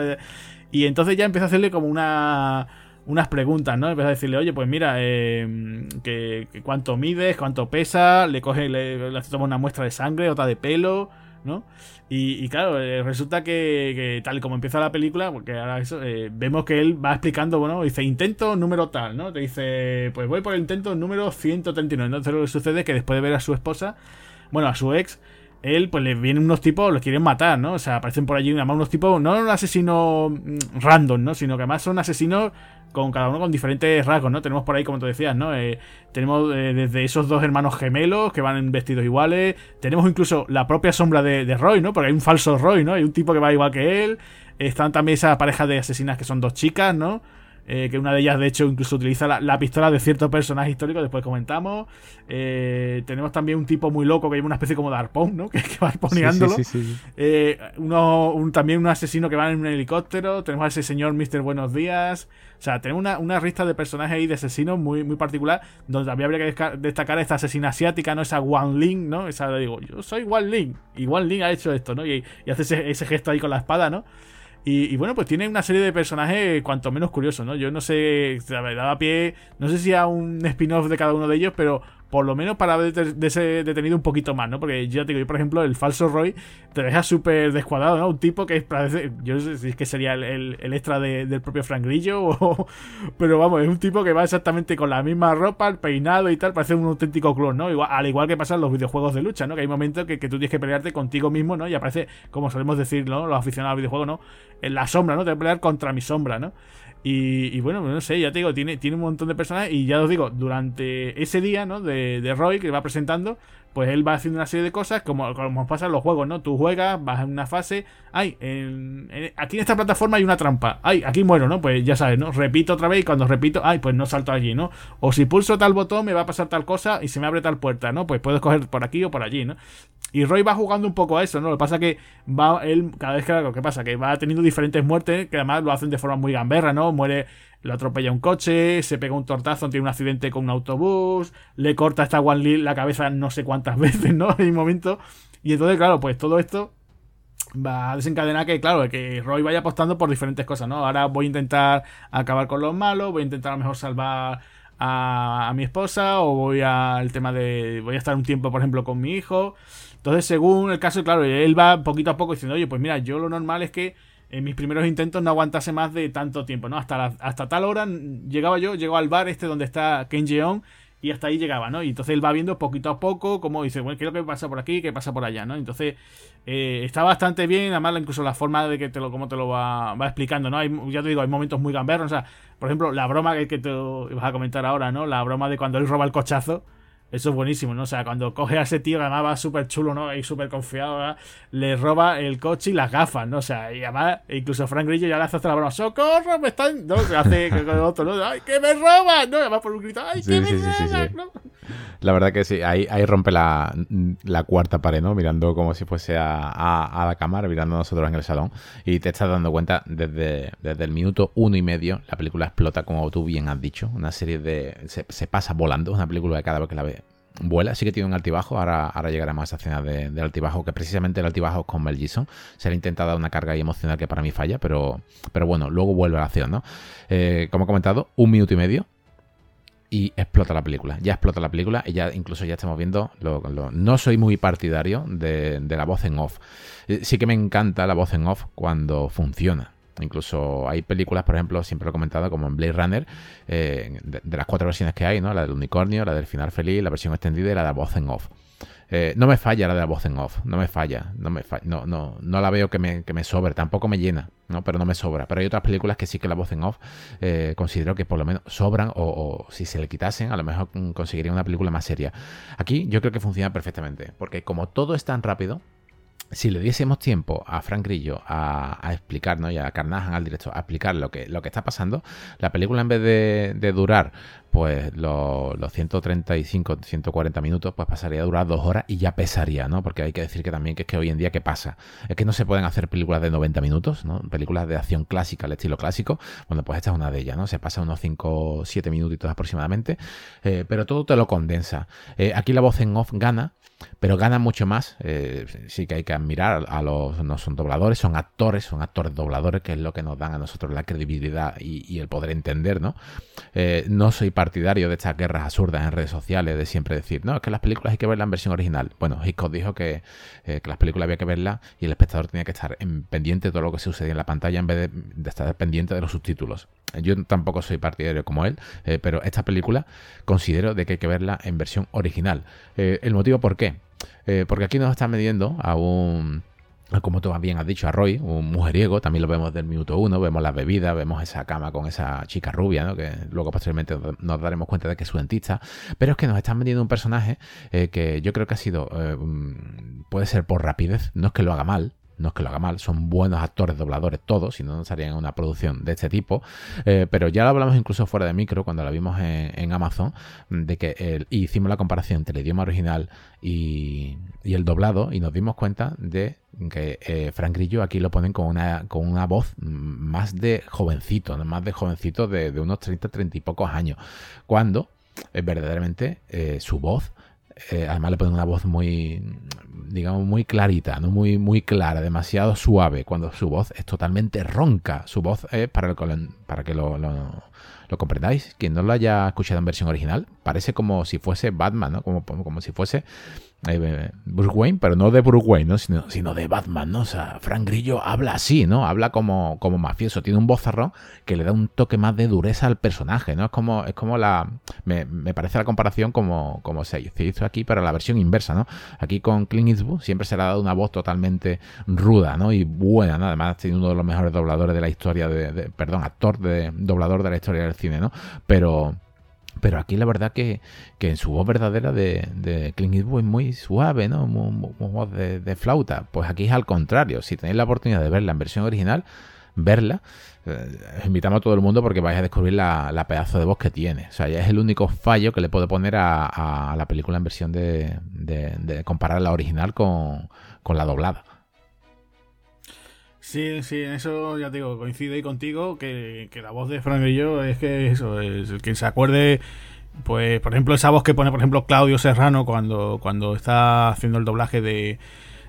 Y entonces ya empieza a hacerle como una unas preguntas, ¿no? Empieza a decirle, oye, pues mira, eh, que, cuánto mides, cuánto pesa, le coge, le, le, toma una muestra de sangre, otra de pelo, ¿no? Y, y claro, eh, resulta que, que, tal como empieza la película, porque ahora eso, eh, vemos que él va explicando, bueno, dice intento número tal, ¿no? Te dice, pues voy por el intento número 139. Entonces lo que sucede es que después de ver a su esposa, bueno, a su ex, él, pues le vienen unos tipos, los quieren matar, ¿no? O sea, aparecen por allí además unos tipos, no un asesino random, ¿no? Sino que además son asesinos con cada uno con diferentes rasgos, ¿no? Tenemos por ahí, como tú decías, ¿no? Eh, tenemos eh, desde esos dos hermanos gemelos que van vestidos iguales. Tenemos incluso la propia sombra de, de, Roy, ¿no? Porque hay un falso Roy, ¿no? Hay un tipo que va igual que él. Están también esa pareja de asesinas que son dos chicas, ¿no? Eh, que una de ellas de hecho incluso utiliza la, la, pistola de cierto personaje histórico, después comentamos. Eh, tenemos también un tipo muy loco que lleva una especie como de arpón, ¿no? Que, que va arponeándolo. Sí, sí, sí, eh, uno, un, también un asesino que va en un helicóptero. Tenemos a ese señor Mr. Buenos Días. O sea, tenemos una, una lista de personajes ahí de asesinos muy, muy particular, donde también habría que destacar esta asesina asiática, ¿no? Esa Wan Ling, ¿no? Esa, digo, yo soy Wan Ling. Y Wan Ling ha hecho esto, ¿no? Y, y hace ese, ese gesto ahí con la espada, ¿no? Y, y, bueno, pues tiene una serie de personajes cuanto menos curiosos, ¿no? Yo no sé, daba pie, no sé si a un spin-off de cada uno de ellos, pero por lo menos para de ese detenido un poquito más, ¿no? Porque ya te digo, yo, por ejemplo, el falso Roy te deja súper descuadrado, ¿no? Un tipo que parece, yo no sé si es que sería el, el, extra de, del propio Frank Grillo, pero vamos, es un tipo que va exactamente con la misma ropa, el peinado y tal, parece un auténtico clon, ¿no? Al igual que pasa en los videojuegos de lucha, ¿no? Que hay momentos que, que, tú tienes que pelearte contigo mismo, ¿no? Y aparece, como solemos decir, ¿no? Los aficionados al videojuego, ¿no? En la sombra, ¿no? Te a pelear contra mi sombra, ¿no? Y, y, bueno, no sé, ya te digo, tiene, tiene un montón de personajes y ya os digo, durante ese día, ¿no? De, de Roy que va presentando, pues él va haciendo una serie de cosas como, como pasa en los juegos, ¿no? Tú juegas, vas en una fase, ay, en, aquí en esta plataforma hay una trampa, ay, aquí muero, ¿no? Pues ya sabes, ¿no? Repito otra vez y cuando repito, ay, pues no salto allí, ¿no? O si pulso tal botón me va a pasar tal cosa y se me abre tal puerta, ¿no? Pues puedes coger por aquí o por allí, ¿no? Y Roy va jugando un poco a eso, ¿no? Lo que pasa que va él, cada vez que lo pasa, que va teniendo diferentes muertes, que además lo hacen de forma muy gamberra, ¿no? Muere, lo atropella un coche, se pega un tortazo, tiene un accidente con un autobús, le corta a esta One Lee la cabeza no sé cuántas veces, ¿no? En un momento. Y entonces, claro, pues todo esto va a desencadenar que, claro, que Roy vaya apostando por diferentes cosas, ¿no? Ahora voy a intentar acabar con los malos, voy a intentar a lo mejor salvar a, mi esposa o voy al tema de voy a estar un tiempo por ejemplo con mi hijo entonces según el caso claro él va poquito a poco diciendo oye pues mira yo lo normal es que en mis primeros intentos no aguantase más de tanto tiempo no hasta hasta tal hora llegaba yo llego al bar este donde está Ken Jeong y hasta ahí llegaba, ¿no? Y entonces él va viendo poquito a poco cómo dice, bueno, ¿qué es lo que pasa por aquí? ¿Qué pasa por allá? ¿no? Entonces eh, está bastante bien, además incluso la forma de que te lo, cómo te lo va, va explicando, ¿no? Hay, ya te digo, hay momentos muy gamberros, o sea, por ejemplo, la broma que, que te vas a comentar ahora, ¿no? La broma de cuando él roba el cochazo. Eso es buenísimo, ¿no? O sea, cuando coge a ese tío, que además va súper chulo, ¿no? Y súper confiado, le roba el coche y las gafas, ¿no? O sea, y además, incluso Frank Grillo ya le hace hasta la broma, ¡socorro! ¡Me están! No, se hace con otro, ¿no? ¡Ay, que me roban! ¿no? Y además por un grito, ¡ay, que me roban! ¿no? La verdad que sí, ahí, ahí rompe la, la, cuarta pared, ¿no? Mirando como si fuese a, la cámara, mirando nosotros en el salón. Y te estás dando cuenta desde, desde el minuto uno y medio, la película explota, como tú bien has dicho. Una serie de. Se, pasa volando, una película que cada vez que la ve vuela, sí que tiene un altibajo, ahora, ahora llegaremos a esa escena de, del altibajo, que precisamente el altibajo con Mel Gibson, se le intenta dar una carga emocional que para mí falla, pero, pero bueno, luego vuelve a la acción, ¿no? Eh, como he comentado, un minuto y medio y explota la película, ya explota la película y ya incluso ya estamos viendo, lo, no soy muy partidario de, de la voz en off, eh, sí que me encanta la voz en off cuando funciona, Incluso hay películas, por ejemplo, siempre lo he comentado, como en Blade Runner, eh, de, las cuatro versiones que hay, ¿no? La del unicornio, la del final feliz, la versión extendida y la de voz en off. Eh, no me falla la de la voz en off, no me falla, no me no, no, no la veo que me, que me sobre, tampoco me llena, ¿no? pero no me sobra. Pero hay otras películas que sí que la voz en off eh, considero que por lo menos sobran o, si se le quitasen a lo mejor conseguiría una película más seria. Aquí yo creo que funciona perfectamente, porque como todo es tan rápido, si le diésemos tiempo a Frank Grillo a, a explicarnos y a Carnahan al director a explicar lo que, lo que está pasando, la película en vez de, durar pues los, los, 135, 140 minutos, pues pasaría a durar dos horas y ya pesaría, ¿no? Porque hay que decir que también que es que hoy en día, ¿qué pasa? Es que no se pueden hacer películas de 90 minutos, ¿no? Películas de acción clásica, al estilo clásico. Bueno, pues esta es una de ellas, ¿no? Se pasa unos 5, 7 minutitos aproximadamente, eh, pero todo te lo condensa. Eh, aquí la voz en off gana, pero gana mucho más. Eh, sí que hay que admirar a los, no son dobladores, son actores, son actores dobladores, que es lo que nos dan a nosotros la credibilidad y, el poder entender, ¿no? Eh, no soy partidario de estas guerras absurdas en redes sociales, de siempre decir, no, es que las películas hay que verlas en versión original. Bueno, Hitchcock dijo que, eh, que las películas había que verlas y el espectador tenía que estar en pendiente de todo lo que sucedía en la pantalla en vez de, estar pendiente de los subtítulos. Yo tampoco soy partidario como él, pero esta película considero de que hay que verla en versión original. el motivo por qué eh, porque aquí nos están midiendo a un, como tú bien has dicho, a Roy, un mujeriego, también lo vemos del minuto uno, vemos las bebidas, vemos esa cama con esa chica rubia, ¿no? que luego posteriormente nos daremos cuenta de que es su dentista, pero es que nos están vendiendo un personaje eh, que yo creo que ha sido, eh, mm, puede ser por rapidez, no es que lo haga mal, no es que lo haga mal, son buenos actores dobladores todos, si no, no estarían en una producción de este tipo. Eh, pero ya lo hablamos incluso fuera de micro, cuando la vimos en, Amazon, de que hicimos la comparación entre el idioma original y, el doblado, y nos dimos cuenta de que eh, Frank Grillo aquí lo ponen con una, con una voz más de jovencito, más de jovencito de, unos 30, 30 y pocos años. Cuando eh, verdaderamente su voz eh, además le ponen una voz muy, digamos, muy clarita, no muy, muy clara, demasiado suave, cuando su voz es totalmente ronca. Su voz es, para, para que lo, lo, comprendáis, quien no lo haya escuchado en versión original, parece como si fuese Batman, ¿no? Como, como si fuese Bruce Wayne, pero no de Bruce Wayne, ¿no? Sino, de Batman, ¿no? O sea, Frank Grillo habla así, ¿no? Habla como, mafioso, tiene un vozarrón que le da un toque más de dureza al personaje, ¿no? Es como, es como la... Me, parece la comparación como, se, hizo aquí, pero la versión inversa, ¿no? Aquí con Clint Eastwood siempre se le ha dado una voz totalmente ruda, ¿no? Y buena, ¿no? Además tiene uno de los mejores dobladores de la historia de, perdón, actor de doblador de la historia del cine, ¿no? Pero pero aquí la verdad que, en su voz verdadera de, de Clint Eastwood es muy suave, ¿no? Muy, voz de, flauta. Pues aquí es al contrario. Si tenéis la oportunidad de verla en versión original, verla, eh, invitamos a todo el mundo porque vais a descubrir la, pedazo de voz que tiene. O sea, ya es el único fallo que le puedo poner a, la película en versión de, comparar la original con, la doblada. Sí, sí, en eso ya te digo, coincide contigo que, la voz de Frank yo es que eso, es quien se acuerde, pues, por ejemplo, esa voz que pone, por ejemplo, Claudio Serrano cuando, cuando está haciendo el doblaje de,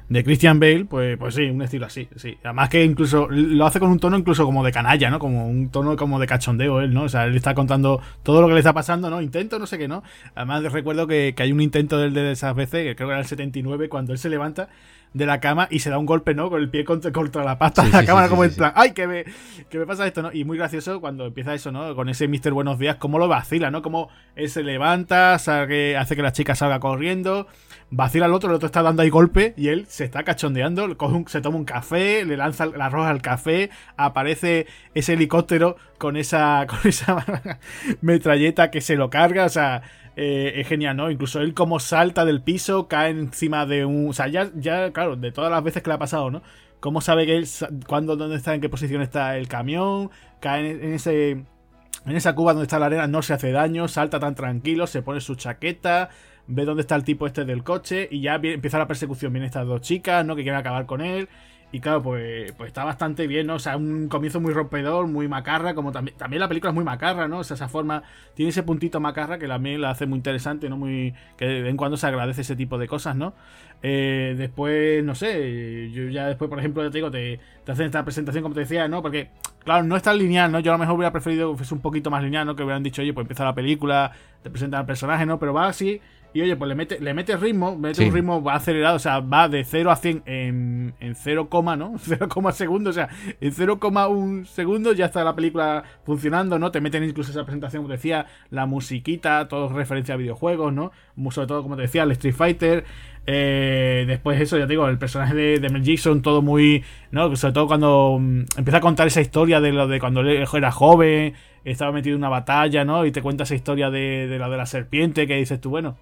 de Christian Bale, pues, pues sí, un estilo así, sí. Además que incluso lo hace con un tono incluso como de canalla, ¿no? Como un tono como de cachondeo él, ¿no? O sea, él está contando todo lo que le está pasando, ¿no? Intento, no sé qué, ¿no? Además recuerdo que, que hay un intento de, de esas veces, que creo que era el 79, cuando él se levanta de la cama y se da un golpe, ¿no? Con el pie contra, contra la pasta de la cámara, como en plan, ¡ay, que me, que me pasa esto, ¿no? Y muy gracioso cuando empieza eso, ¿no? Con ese Mister Buenos Días, cómo lo vacila, ¿no? Cómo él se levanta, hace que la chica salga corriendo, vacila al otro, el otro está dando ahí golpe y él se está cachondeando, se toma un café, le lanza la roja al café, aparece ese helicóptero con esa, con esa metralleta que se lo carga, o sea, eh, es genial, ¿no? Incluso él como salta del piso, cae encima de un... O sea, ya, ya, claro, de todas las veces que le ha pasado, ¿no? ¿Cómo sabe que él, cuándo, dónde está, en qué posición está el camión? Cae en, ese... En esa cuba donde está la arena no se hace daño, salta tan tranquilo, se pone su chaqueta, ve dónde está el tipo este del coche y ya empieza la persecución. Vienen estas dos chicas, ¿no? Que quieren acabar con él. Y claro, pues, pues está bastante bien, ¿no? O sea, un comienzo muy rompedor, muy macarra, como también, también la película es muy macarra, ¿no? O sea, esa forma, tiene ese puntito macarra que también la hace muy interesante, ¿no? Muy, que de vez en cuando se agradece ese tipo de cosas, ¿no? Eh, después, no sé, yo ya después, por ejemplo, te digo, te, te hacen esta presentación, como te decía, ¿no? Porque, claro, no es tan lineal, ¿no? Yo a lo mejor hubiera preferido que fuese un poquito más lineal, ¿no? Que hubieran dicho, oye, pues empieza la película, te presentan al personaje, ¿no? Pero va así y oye, pues le mete, le mete ritmo, mete un ritmo acelerado, o sea, va de 0 a 100 en, en 0, ¿no? 0, segundos, o sea, en 0,1 segundos ya está la película funcionando, ¿no? Te meten incluso esa presentación, como te decía, la musiquita, todo referencia a videojuegos, ¿no? Sobre todo, como te decía, el Street Fighter. Eh, después eso, ya te digo, el personaje de, de Mel Gibson, todo muy, ¿no? Sobre todo cuando mm, empieza a contar esa historia de lo de cuando él era joven, estaba metido en una batalla, ¿no? Y te cuenta esa historia de, la de la serpiente que dices tú, bueno,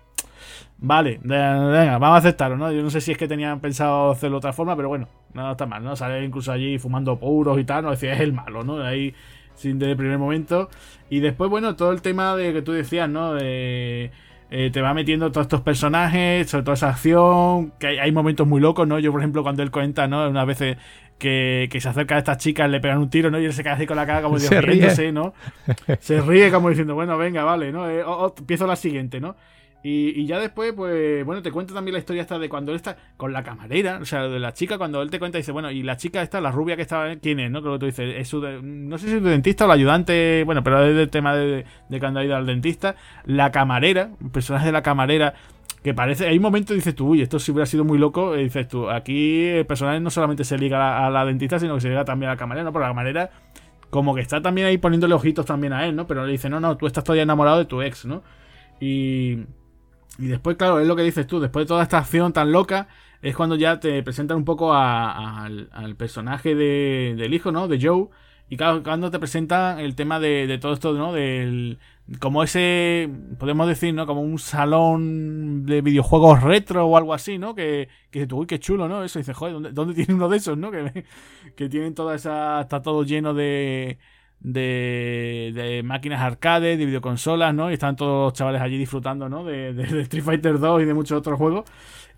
Vale, venga, vamos a aceptarlo, ¿no? Yo no sé si es que tenían pensado hacerlo de otra forma, pero bueno, no está mal, ¿no? Sale incluso allí fumando puros y tal, no decía, es el malo, ¿no? Ahí, sin desde el primer momento. Y después, bueno, todo el tema de que tú decías, ¿no? De. Eh, te va metiendo todos estos personajes, sobre todo esa acción, que hay, momentos muy locos, ¿no? Yo, por ejemplo, cuando él cuenta, ¿no? Unas veces que, se acerca a estas chicas, le pegan un tiro, ¿no? Y él se queda así con la cara como se ríe. ¿no? se ríe como diciendo, bueno, venga, vale, ¿no? Eh, empiezo la siguiente, ¿no? Y, ya después, pues, bueno, te cuento también la historia esta de cuando él está con la camarera, o sea, de la chica, cuando él te cuenta, dice, bueno, y la chica esta, la rubia que estaba, ¿quién es? ¿No? Creo que tú dices, es su no sé si es su dentista o la ayudante, bueno, pero es del tema de, de cuando ha ido al dentista. La camarera, personaje de la camarera, que parece, hay un momento dices tú, uy, esto si hubiera sido muy loco, y dices tú, aquí el personaje no solamente se liga a la, dentista, sino que se liga también a la camarera, ¿no? Porque la camarera como que está también ahí poniéndole ojitos también a él, ¿no? Pero le dice, no, no, tú estás todavía enamorado de tu ex, ¿no? Y... Y después, claro, es lo que dices tú, después de toda esta acción tan loca, es cuando ya te presentan un poco al, personaje del hijo, ¿no? De Joe. Y claro, cuando te presentan el tema de, todo esto, ¿no? Del, como ese, podemos decir, ¿no? Como un salón de videojuegos retro o algo así, ¿no? Que, que uy, qué chulo, ¿no? Eso dices, joder, ¿dónde, ¿dónde, tiene uno de esos, ¿no? Que, que tienen toda esa, está todo lleno de, de, de, máquinas arcade, de videoconsolas, ¿no? Y están todos los chavales allí disfrutando, ¿no? De, de, Street Fighter 2 y de muchos otros juegos.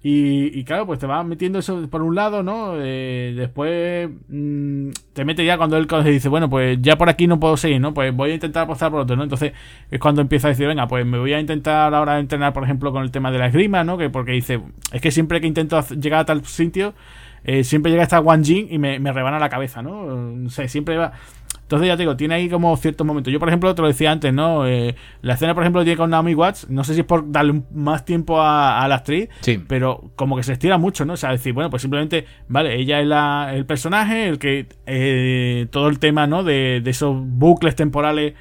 Y, y, claro, pues te van metiendo eso por un lado, ¿no? Eh, después mm, te mete ya cuando él dice, bueno, pues ya por aquí no puedo seguir, ¿no? Pues voy a intentar apostar por otro, ¿no? Entonces es cuando empieza a decir, venga, pues me voy a intentar ahora entrenar, por ejemplo, con el tema de la esgrima, ¿no? Que porque dice, es que siempre que intento llegar a tal sitio, eh, siempre llega esta Wang Jin y me, me rebana la cabeza, ¿no? No sé, siempre va entonces ya te digo, tiene ahí como ciertos momentos. Yo, por ejemplo, te lo decía antes, ¿no? Eh, la escena, por ejemplo, tiene con Naomi Watts. No sé si es por darle más tiempo a, la actriz, sí. pero como que se estira mucho, ¿no? O sea, decir, bueno, pues simplemente, vale, ella es la, el personaje, el que eh, todo el tema, ¿no? De, de esos bucles temporales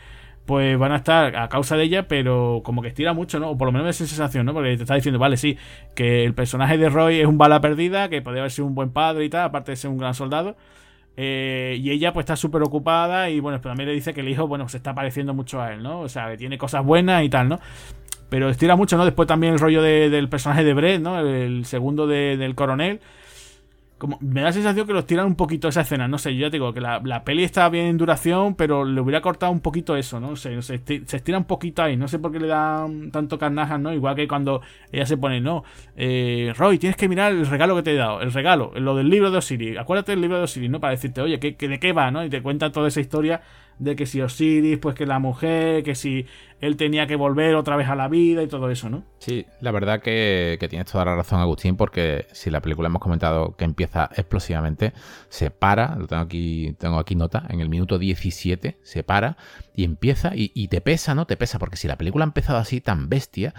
pues van a estar a causa de ella, pero como que estira mucho, ¿no? O por lo menos esa sensación, ¿no? Porque te está diciendo, vale, sí, que el personaje de Roy es un bala perdida, que podría haber sido un buen padre y tal, aparte de ser un gran soldado, eh, y ella pues está súper ocupada y bueno, pero también le dice que el hijo, bueno, se está pareciendo mucho a él, ¿no? O sea, que tiene cosas buenas y tal, ¿no? Pero estira mucho, ¿no? Después también el rollo del personaje de Brett, ¿no? El, segundo del coronel. Me da la sensación que los tiran un poquito esa escena, no sé, yo ya te digo que la, la peli está bien en duración, pero le hubiera cortado un poquito eso, ¿no? sé, se, estira un poquito ahí, no sé por qué le dan tanto carnajas, ¿no? Igual que cuando ella se pone, no, eh, Roy, tienes que mirar el regalo que te he dado, el regalo, lo del libro de Osiris, acuérdate del libro de Osiris, ¿no? Para decirte, oye, ¿qué, ¿de qué va, ¿no? Y te cuenta toda esa historia de que si Osiris, pues que la mujer, que si él tenía que volver otra vez a la vida y todo eso, ¿no? Sí, la verdad que, tienes toda la razón, Agustín, porque si la película hemos comentado que empieza explosivamente, se para, lo tengo aquí, tengo aquí nota, en el minuto 17 se para y empieza y, te pesa, ¿no? Te pesa, porque si la película ha empezado así tan bestia,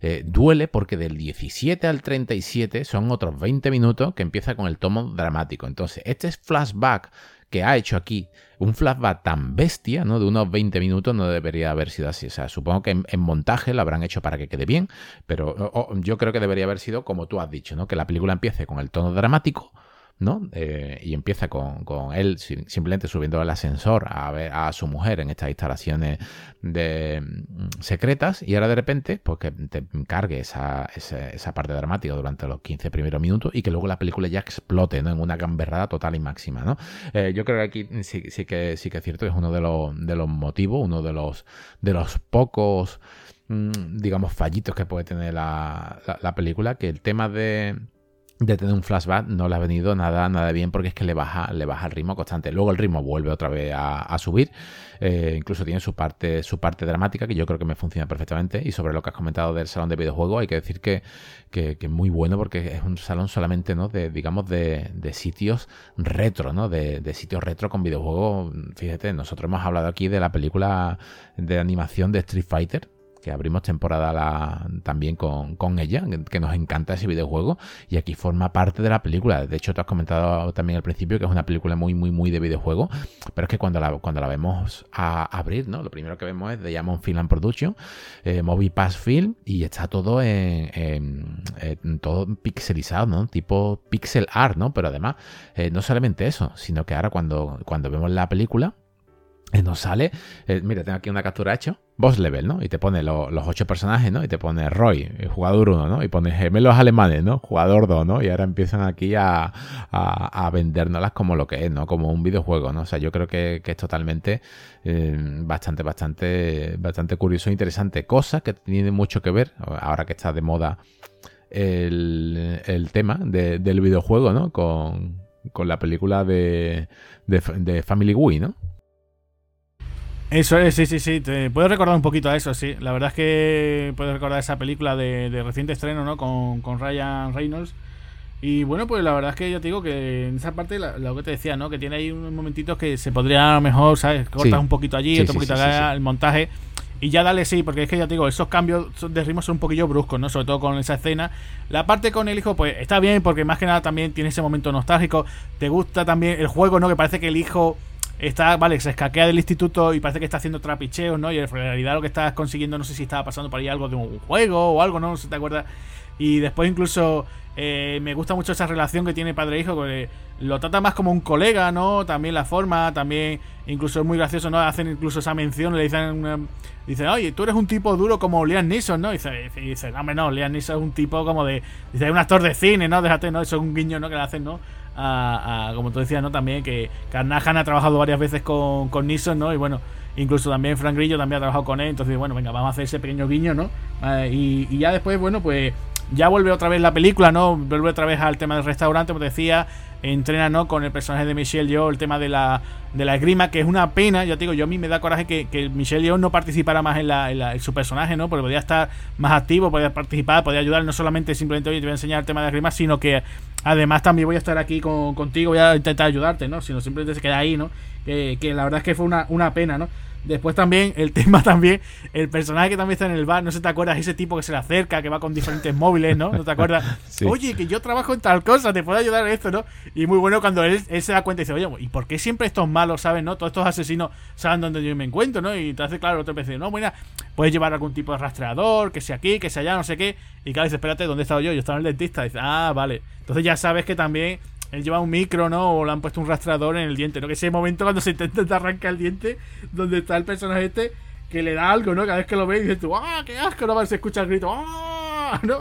eh, duele porque del 17 al 37 son otros 20 minutos que empieza con el tomo dramático. Entonces, este es flashback que ha hecho aquí un flashback tan bestia, ¿no? De unos 20 minutos no debería haber sido así. O sea, supongo que en, montaje lo habrán hecho para que quede bien, pero yo creo que debería haber sido como tú has dicho, ¿no? Que la película empiece con el tono dramático ¿no? Eh, y empieza con, él simplemente subiendo al ascensor a ver a su mujer en estas instalaciones mm, secretas y ahora de repente pues que te cargue esa, esa, parte dramática durante los 15 primeros minutos y que luego la película ya explote ¿no? en una gamberrada total y máxima. ¿no? Eh, yo creo que aquí sí, sí, que, sí que es cierto es uno de los, de los motivos, uno de los, de los pocos mm, digamos fallitos que puede tener la, la película, que el tema de de tener un flashback no le ha venido nada, nada bien porque es que le baja, le baja el ritmo constante. Luego el ritmo vuelve otra vez a, subir. Eh, incluso tiene su parte, su parte dramática que yo creo que me funciona perfectamente. Y sobre lo que has comentado del salón de videojuegos, hay que decir que, es muy bueno porque es un salón solamente, ¿no? De, digamos, de, sitios retro, ¿no? De, de, sitios retro con videojuegos. Fíjate, nosotros hemos hablado aquí de la película de animación de Street Fighter abrimos temporada también con, ella, que nos encanta ese videojuego y aquí forma parte de la película. De hecho, te has comentado también al principio que es una película muy, muy, muy de videojuego, pero es que cuando la, cuando la vemos a abrir, ¿no? Lo primero que vemos es de Diamond Film and Production, eh, Movie Pass Film y está todo en, todo pixelizado, ¿no? Tipo pixel art, ¿no? Pero además, eh, no solamente eso, sino que ahora cuando, cuando vemos la película, nos sale, eh, mira, tengo aquí una captura hecho, boss level, ¿no? Y te pone los ocho personajes, ¿no? Y te pone Roy, jugador 1, ¿no? Y pone gemelos alemanes, ¿no? Jugador 2, ¿no? Y ahora empiezan aquí a, a, vendérnoslas como lo que es, ¿no? Como un videojuego, ¿no? O sea, yo creo que, es totalmente eh, bastante, bastante, bastante curioso e interesante. Cosa que tiene mucho que ver, ahora que está de moda el, tema del videojuego, ¿no? Con, la película de, de, de Family Guy, ¿no? Eso es, sí, sí, sí. Te puedo recordar un poquito a eso, sí. La verdad es que puedo recordar esa película de, reciente estreno, ¿no? Con, con, Ryan Reynolds. Y bueno, pues la verdad es que yo te digo que en esa parte, lo que te decía, ¿no? Que tiene ahí unos momentitos que se podría a lo mejor, ¿sabes? Cortas un poquito allí, otro poquito acá, el montaje. Y ya dale sí, porque es que ya te digo, esos cambios de ritmo son un poquillo bruscos, ¿no? Sobre todo con esa escena. La parte con el hijo, pues está bien, porque más que nada también tiene ese momento nostálgico. Te gusta también el juego, ¿no? Que parece que el hijo está, vale, se escaquea del instituto y parece que está haciendo trapicheos, ¿no? Y en realidad lo que estás consiguiendo, no sé si estaba pasando por ahí algo de un juego o algo, ¿no? No sé si te acuerdas. Y después incluso eh, me gusta mucho esa relación que tiene padre e hijo, porque lo trata más como un colega, ¿no? También la forma, también incluso es muy gracioso, ¿no? Hacen incluso esa mención, le dicen, dicen, oye, tú eres un tipo duro como Liam Neeson, ¿no? Y dice, dice, no, hombre, no, Liam Neeson es un tipo como de, dice, un actor de cine, ¿no? Déjate, ¿no? Eso es un guiño, ¿no? Que le hacen, ¿no? A, como tú decías, ¿no? También que Carnahan ha trabajado varias veces con, con Nissan, ¿no? Y bueno, incluso también Frank Grillo también ha trabajado con él, entonces bueno, venga, vamos a hacer ese pequeño guiño, ¿no? y, y, ya después, bueno, pues ya vuelve otra vez la película, ¿no? Vuelve otra vez al tema del restaurante, como decía, entrena, ¿no? Con el personaje de Michelle Yeoh, el tema de la, de la esgrima, que es una pena, yo te digo, yo a mí me da coraje que, que Michelle Yeoh no participara más en, la, en, su personaje, ¿no? Porque podía estar más activo, podía participar, podía ayudar, no solamente simplemente, oye, te voy a enseñar el tema de esgrima, sino que además también voy a estar aquí con, contigo, voy a intentar ayudarte, ¿no? Sino simplemente se queda ahí, ¿no? Que la verdad es que fue una, una pena, ¿no? Después también, el tema también, el personaje que también está en el bar, no sé te acuerdas, ese tipo que se le acerca, que va con diferentes móviles, ¿no? ¿No te acuerdas? Oye, que yo trabajo en tal cosa, te puedo ayudar en esto, ¿no? Y muy bueno cuando él, se da cuenta y dice, oye, ¿y por qué siempre estos malos, saben, no? Todos estos asesinos saben dónde yo me encuentro, ¿no? Y entonces, claro, otro dice, no, bueno, puedes llevar algún tipo de rastreador, que sea aquí, que sea allá, no sé qué. Y claro, dice, espérate, ¿dónde he estado yo? Yo estaba en el dentista. dice, ah, vale. Entonces ya sabes que también él lleva un micro, ¿no? O le han puesto un rastreador en el diente, ¿no? Que ese momento cuando se intenta arrancar el diente, donde está el personaje este, que le da algo, ¿no? Cada vez que lo ve, dices tú, ¡ah, qué asco! No, se escucha el grito, ¡ah! ¿no?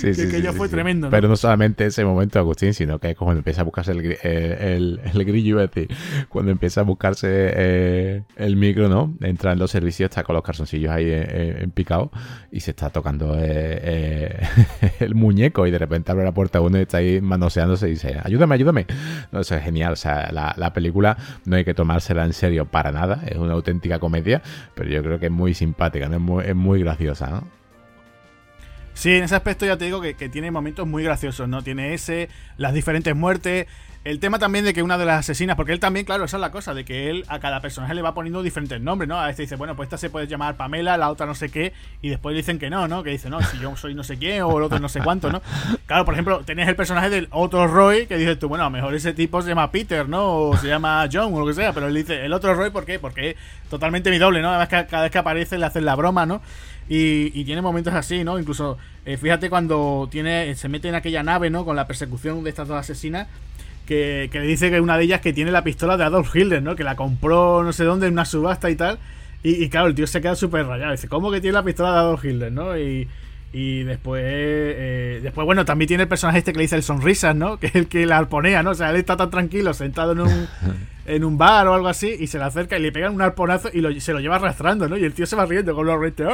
Que, ya fue tremendo. Pero no solamente ese momento, Agustín, sino que es cuando empieza a buscarse el, el, el, grillo, es decir, cuando empieza a buscarse eh, el micro, ¿no? Entra en los servicios, está con los calzoncillos ahí en, picado y se está tocando eh, el muñeco y de repente abre la puerta uno y está ahí manoseándose y dice, ayúdame, ayúdame. No, eso es genial. O sea, la, la película no hay que tomársela en serio para nada. Es una auténtica comedia, pero yo creo que es muy simpática, ¿no? es, muy, es muy graciosa, ¿no? Sí, en ese aspecto ya te digo que, tiene momentos muy graciosos, ¿no? Tiene ese, las diferentes muertes, el tema también de que una de las asesinas, porque él también, claro, esa es la cosa, de que él a cada personaje le va poniendo diferentes nombres, ¿no? A este dice, bueno, pues esta se puede llamar Pamela, la otra no sé qué, y después dicen que no, ¿no? Que dice, no, si yo soy no sé quién o el otro no sé cuánto, ¿no? Claro, por ejemplo, tenés el personaje del otro Roy, que dices tú, bueno, a lo mejor ese tipo se llama Peter, ¿no? O se llama John o lo que sea, pero él dice, el otro Roy, ¿por qué? Porque es totalmente mi doble, ¿no? Además, que cada vez que aparece le hacen la broma, ¿no? Y, tiene momentos así, ¿no? Incluso, eh, fíjate cuando tiene se mete en aquella nave, ¿no? Con la persecución de estas dos asesinas que, le dice que una de ellas que tiene la pistola de Adolf Hitler, ¿no? Que la compró no sé dónde en una subasta y tal. Y, claro, el tío se queda súper rayado. Dice, ¿cómo que tiene la pistola de Adolf Hitler, no? Y, y después, eh, después, bueno, también tiene el personaje este que le dice el sonrisas, ¿no? Que es el que la arponea, ¿no? O sea, él está tan tranquilo, sentado en un, en un bar o algo así, y se le acerca y le pegan un arponazo y se lo lleva arrastrando, ¿no? Y el tío se va riendo con los reyes.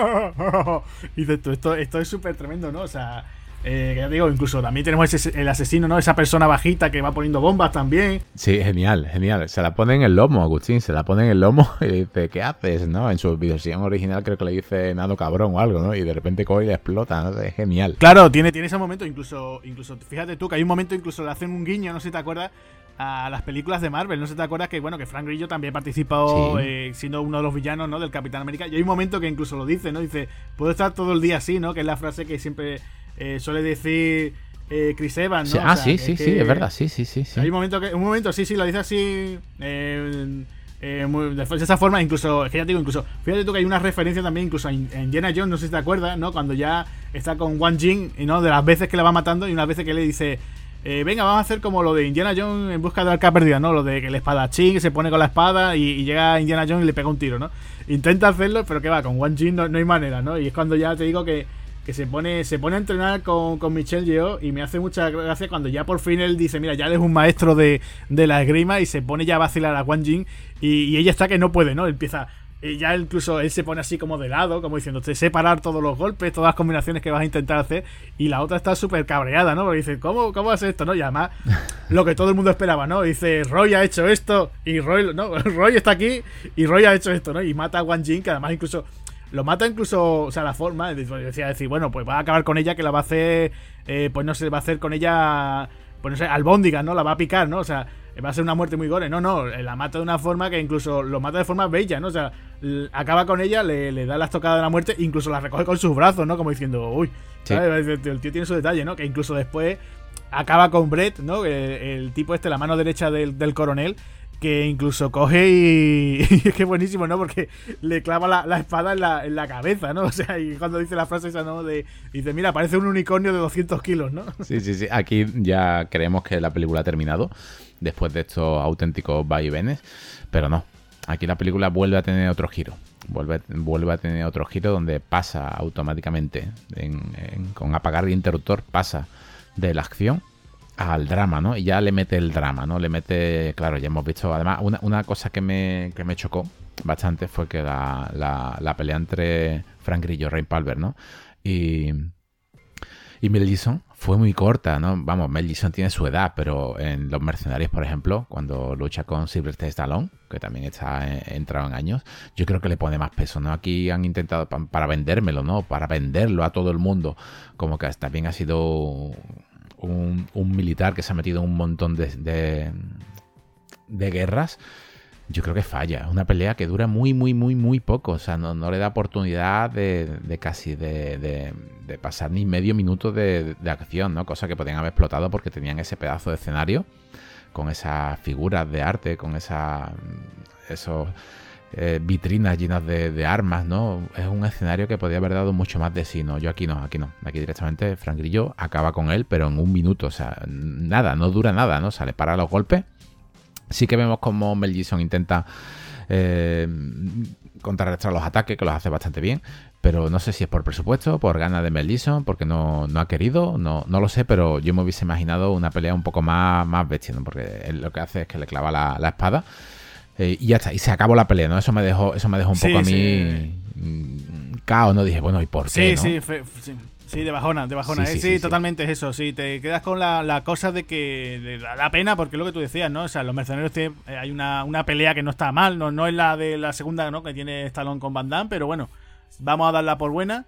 Y dice, esto, esto es súper tremendo, ¿no? O sea, eh, ya digo, incluso también tenemos ese, el asesino, ¿no? Esa persona bajita que va poniendo bombas también. Sí, genial, genial. Se la pone en el lomo, Agustín, se la pone en el lomo y dice, ¿qué haces? ¿No? En su versión original creo que le dice nado cabrón o algo, ¿no? Y de repente coge y le explota, ¿no? Es genial. Claro, tiene, tiene ese momento, incluso, incluso, fíjate tú que hay un momento, incluso le hacen un guiño, no sé si te acuerdas, a las películas de Marvel. No sé si te acuerdas que, bueno, que Frank Grillo también participó eh, siendo uno de los villanos, ¿no? Del Capitán América. Y hay un momento que incluso lo dice, ¿no? Dice, puedo estar todo el día así, ¿no? Que es la frase que siempre eh, suele decir eh, Chris Evans, ¿no? ah, sí, sí, sí, es verdad, sí, sí, sí. Hay un momento, que, un momento, sí, sí, lo dice así. Eh, eh de esa forma, incluso, es que ya te digo, incluso, fíjate tú que hay una referencia también, incluso en, Jenna Jones, no sé si te acuerdas, ¿no? Cuando ya está con Wang Jing, ¿no? De las veces que la va matando y unas veces que le dice, venga, vamos a hacer como lo de Indiana Jones en busca de arca perdida, ¿no? Lo de que el espadachín se pone con la espada y, llega Indiana Jones y le pega un tiro, ¿no? Intenta hacerlo, pero que va, con Wang Jing no, no hay manera, ¿no? Y es cuando ya te digo que que se pone, se pone a entrenar con, con Michelle Yeoh y me hace mucha gracia cuando ya por fin él dice, mira, ya él es un maestro de, la esgrima y se pone ya a vacilar a Wang Jing y, ella está que no puede, ¿no? Empieza, y ya incluso él se pone así como de lado, como diciendo, te separar todos los golpes, todas las combinaciones que vas a intentar hacer, y la otra está súper cabreada, ¿no? Porque dice, ¿cómo, cómo hace esto? ¿No? Y además, lo que todo el mundo esperaba, ¿no? Dice, Roy ha hecho esto, y Roy, no, Roy está aquí, y Roy ha hecho esto, ¿no? Y mata a Wang Jing, que además incluso lo mata incluso, o sea, la forma, decía decir, bueno, pues va a acabar con ella, que la va a hacer, eh, pues no sé, va a hacer con ella, pues no sé, albóndiga, ¿no? La va a picar, ¿no? O sea, va a ser una muerte muy gore. No, no, la mata de una forma que incluso lo mata de forma bella, ¿no? O sea, acaba con ella, le, da las tocadas de la muerte, incluso la recoge con sus brazos, ¿no? Como diciendo, uy, el, tío tiene su detalle, ¿no? Que incluso después acaba con Brett, ¿no? El, tipo este, la mano derecha del, del coronel, que incluso coge y, es que buenísimo, ¿no? Porque le clava la, espada en la, en la, cabeza, ¿no? O sea, y cuando dice la frase esa, ¿no? De, dice, mira, parece un unicornio de 200 kilos, ¿no? Sí, sí, sí. Aquí ya creemos que la película ha terminado después de estos auténticos vaivenes, pero no. Aquí la película vuelve a tener otro giro. Vuelve, vuelve a tener otro giro donde pasa automáticamente, con apagar el interruptor, pasa de la acción al drama, ¿no? Y ya le mete el drama, ¿no? Le mete, claro, ya hemos visto, además, una, cosa que me, que me chocó bastante fue que la, la, pelea entre Frank Grillo Ray Palmer, ¿no? Y, y Mel Gibson fue muy corta, ¿no? Vamos, Mel Gibson tiene su edad, pero en Los Mercenarios, por ejemplo, cuando lucha con Sylvester Stallone, que también está entrado en años, yo creo que le pone más peso, ¿no? Aquí han intentado para vendérmelo, ¿no? Para venderlo a todo el mundo, como que también ha sido un, militar que se ha metido en un montón de, de, guerras, yo creo que falla. Es una pelea que dura muy, muy, muy, muy poco. O sea, no, le da oportunidad de, casi de, pasar ni medio minuto de, acción, ¿no? Cosa que podían haber explotado porque tenían ese pedazo de escenario con esas figuras de arte, con esa, esos eh, vitrinas llenas de, armas, ¿no? Es un escenario que podría haber dado mucho más de sí, ¿no? Yo aquí no, aquí no. Aquí directamente Frank Grillo acaba con él, pero en un minuto, o sea, nada, no dura nada, ¿no? Sale para los golpes. Sí que vemos como Mel Gibson intenta eh, contrarrestar los ataques, que los hace bastante bien, pero no sé si es por presupuesto, por ganas de Mel Gibson, porque no, no ha querido, no, no lo sé, pero yo me hubiese imaginado una pelea un poco más, más bestia, porque él lo que hace es que le clava la, espada eh, y ya está, y se acabó la pelea, ¿no? Eso me dejó, eso me dejó un poco a mí mm, caos, ¿no? Dije, bueno, ¿y por qué? Sí, sí, sí. de bajona, de bajona. Sí, sí, totalmente es eso. Sí, te quedas con la, cosa de que da la pena, porque es lo que tú decías, ¿no? O sea, los mercenarios eh, hay una, una, pelea que no está mal, no, no es la de la segunda, ¿no? Que tiene Stallone con Van Damme, pero bueno, vamos a darla por buena.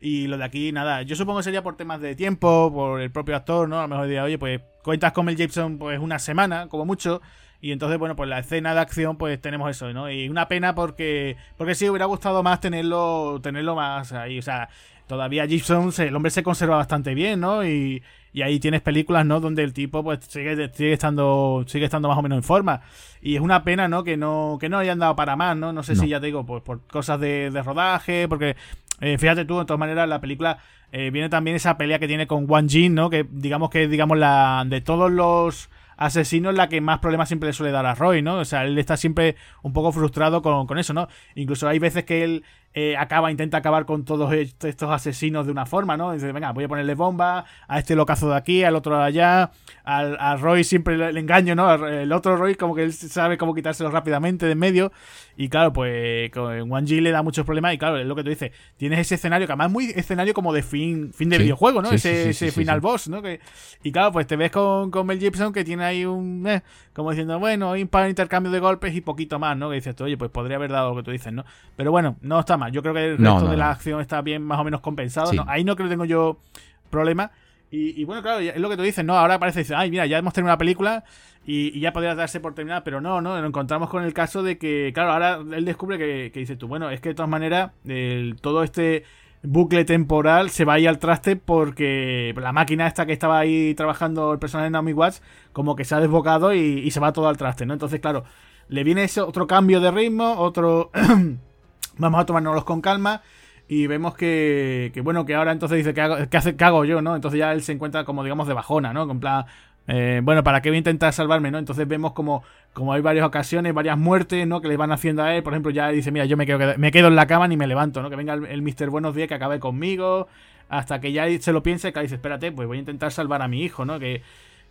Y lo de aquí, nada, yo supongo que sería por temas de tiempo, por el propio actor, ¿no? A lo mejor diría, oye, pues cuentas con el Gibson pues una semana, como mucho. Y entonces, bueno, pues la escena de acción, pues tenemos eso, ¿no? Y una pena porque, porque sí, hubiera gustado más tenerlo, tenerlo más ahí. O sea, todavía Gibson, el hombre se conserva bastante bien, ¿no? Y, y ahí tienes películas, ¿no? Donde el tipo pues sigue, sigue estando sigue estando más o menos en forma. Y es una pena, ¿no? Que no que no hayan dado para más, ¿no? No sé si ya te digo, pues por cosas de, rodaje, porque eh, fíjate tú, de todas maneras, la película eh, viene también esa pelea que tiene con Wang Jin, ¿no? Que digamos que digamos la de todos los asesinos la que más problemas siempre le suele dar a Roy, ¿no? O sea, él está siempre un poco frustrado con, con eso, ¿no? Incluso hay veces que él eh, acaba, intenta acabar con todos estos asesinos de una forma, ¿no? Dice, venga, voy a ponerle bomba a este locazo de aquí, al otro de allá, al, a Roy siempre le, engaño, ¿no? El otro Roy como que él sabe cómo quitárselo rápidamente de en medio y claro, pues con One G le da muchos problemas y claro, es lo que tú dices, tienes ese escenario que además es muy escenario como de fin, fin de videojuego, ¿no? ese, final boss, ¿no? Que, y claro, pues te ves con, con Mel Gibson que tiene ahí un... Eh, como diciendo, bueno, hay un par de intercambio de golpes y poquito más, ¿no? Que dices tú, oye, pues podría haber dado lo que tú dices, ¿no? Pero bueno, no está mal. Yo creo que el resto de la acción está bien más o menos compensado. ahí no creo que tengo yo problema. Y, bueno, claro, es lo que tú dices, ¿no? Ahora parece, dice, ay, mira, ya hemos terminado la película y, ya podría darse por terminada, pero no, ¿no? Nos encontramos con el caso de que, claro, ahora él descubre que, que dice tú, bueno, es que de todas maneras, el, todo este bucle temporal se va ahí al traste porque la máquina esta que estaba ahí trabajando el personaje de Naomi Watts como que se ha desbocado y, se va todo al traste, ¿no? Entonces, claro, le viene ese otro cambio de ritmo, otro... Vamos a tomárnoslos con calma y vemos que, que, bueno, que ahora entonces dice, que hago, ¿qué, hace, hago yo, no? Entonces ya él se encuentra como, digamos, de bajona, ¿no? En plan, eh, bueno, ¿para qué voy a intentar salvarme, no? Entonces vemos como, como hay varias ocasiones, varias muertes, ¿no? Que le van haciendo a él. Por ejemplo, ya dice, mira, yo me quedo, me quedo en la cama ni me levanto, ¿no? Que venga el, Mr. Buenos Días que acabe conmigo. Hasta que ya se lo piense, que dice, espérate, pues voy a intentar salvar a mi hijo, ¿no? Que,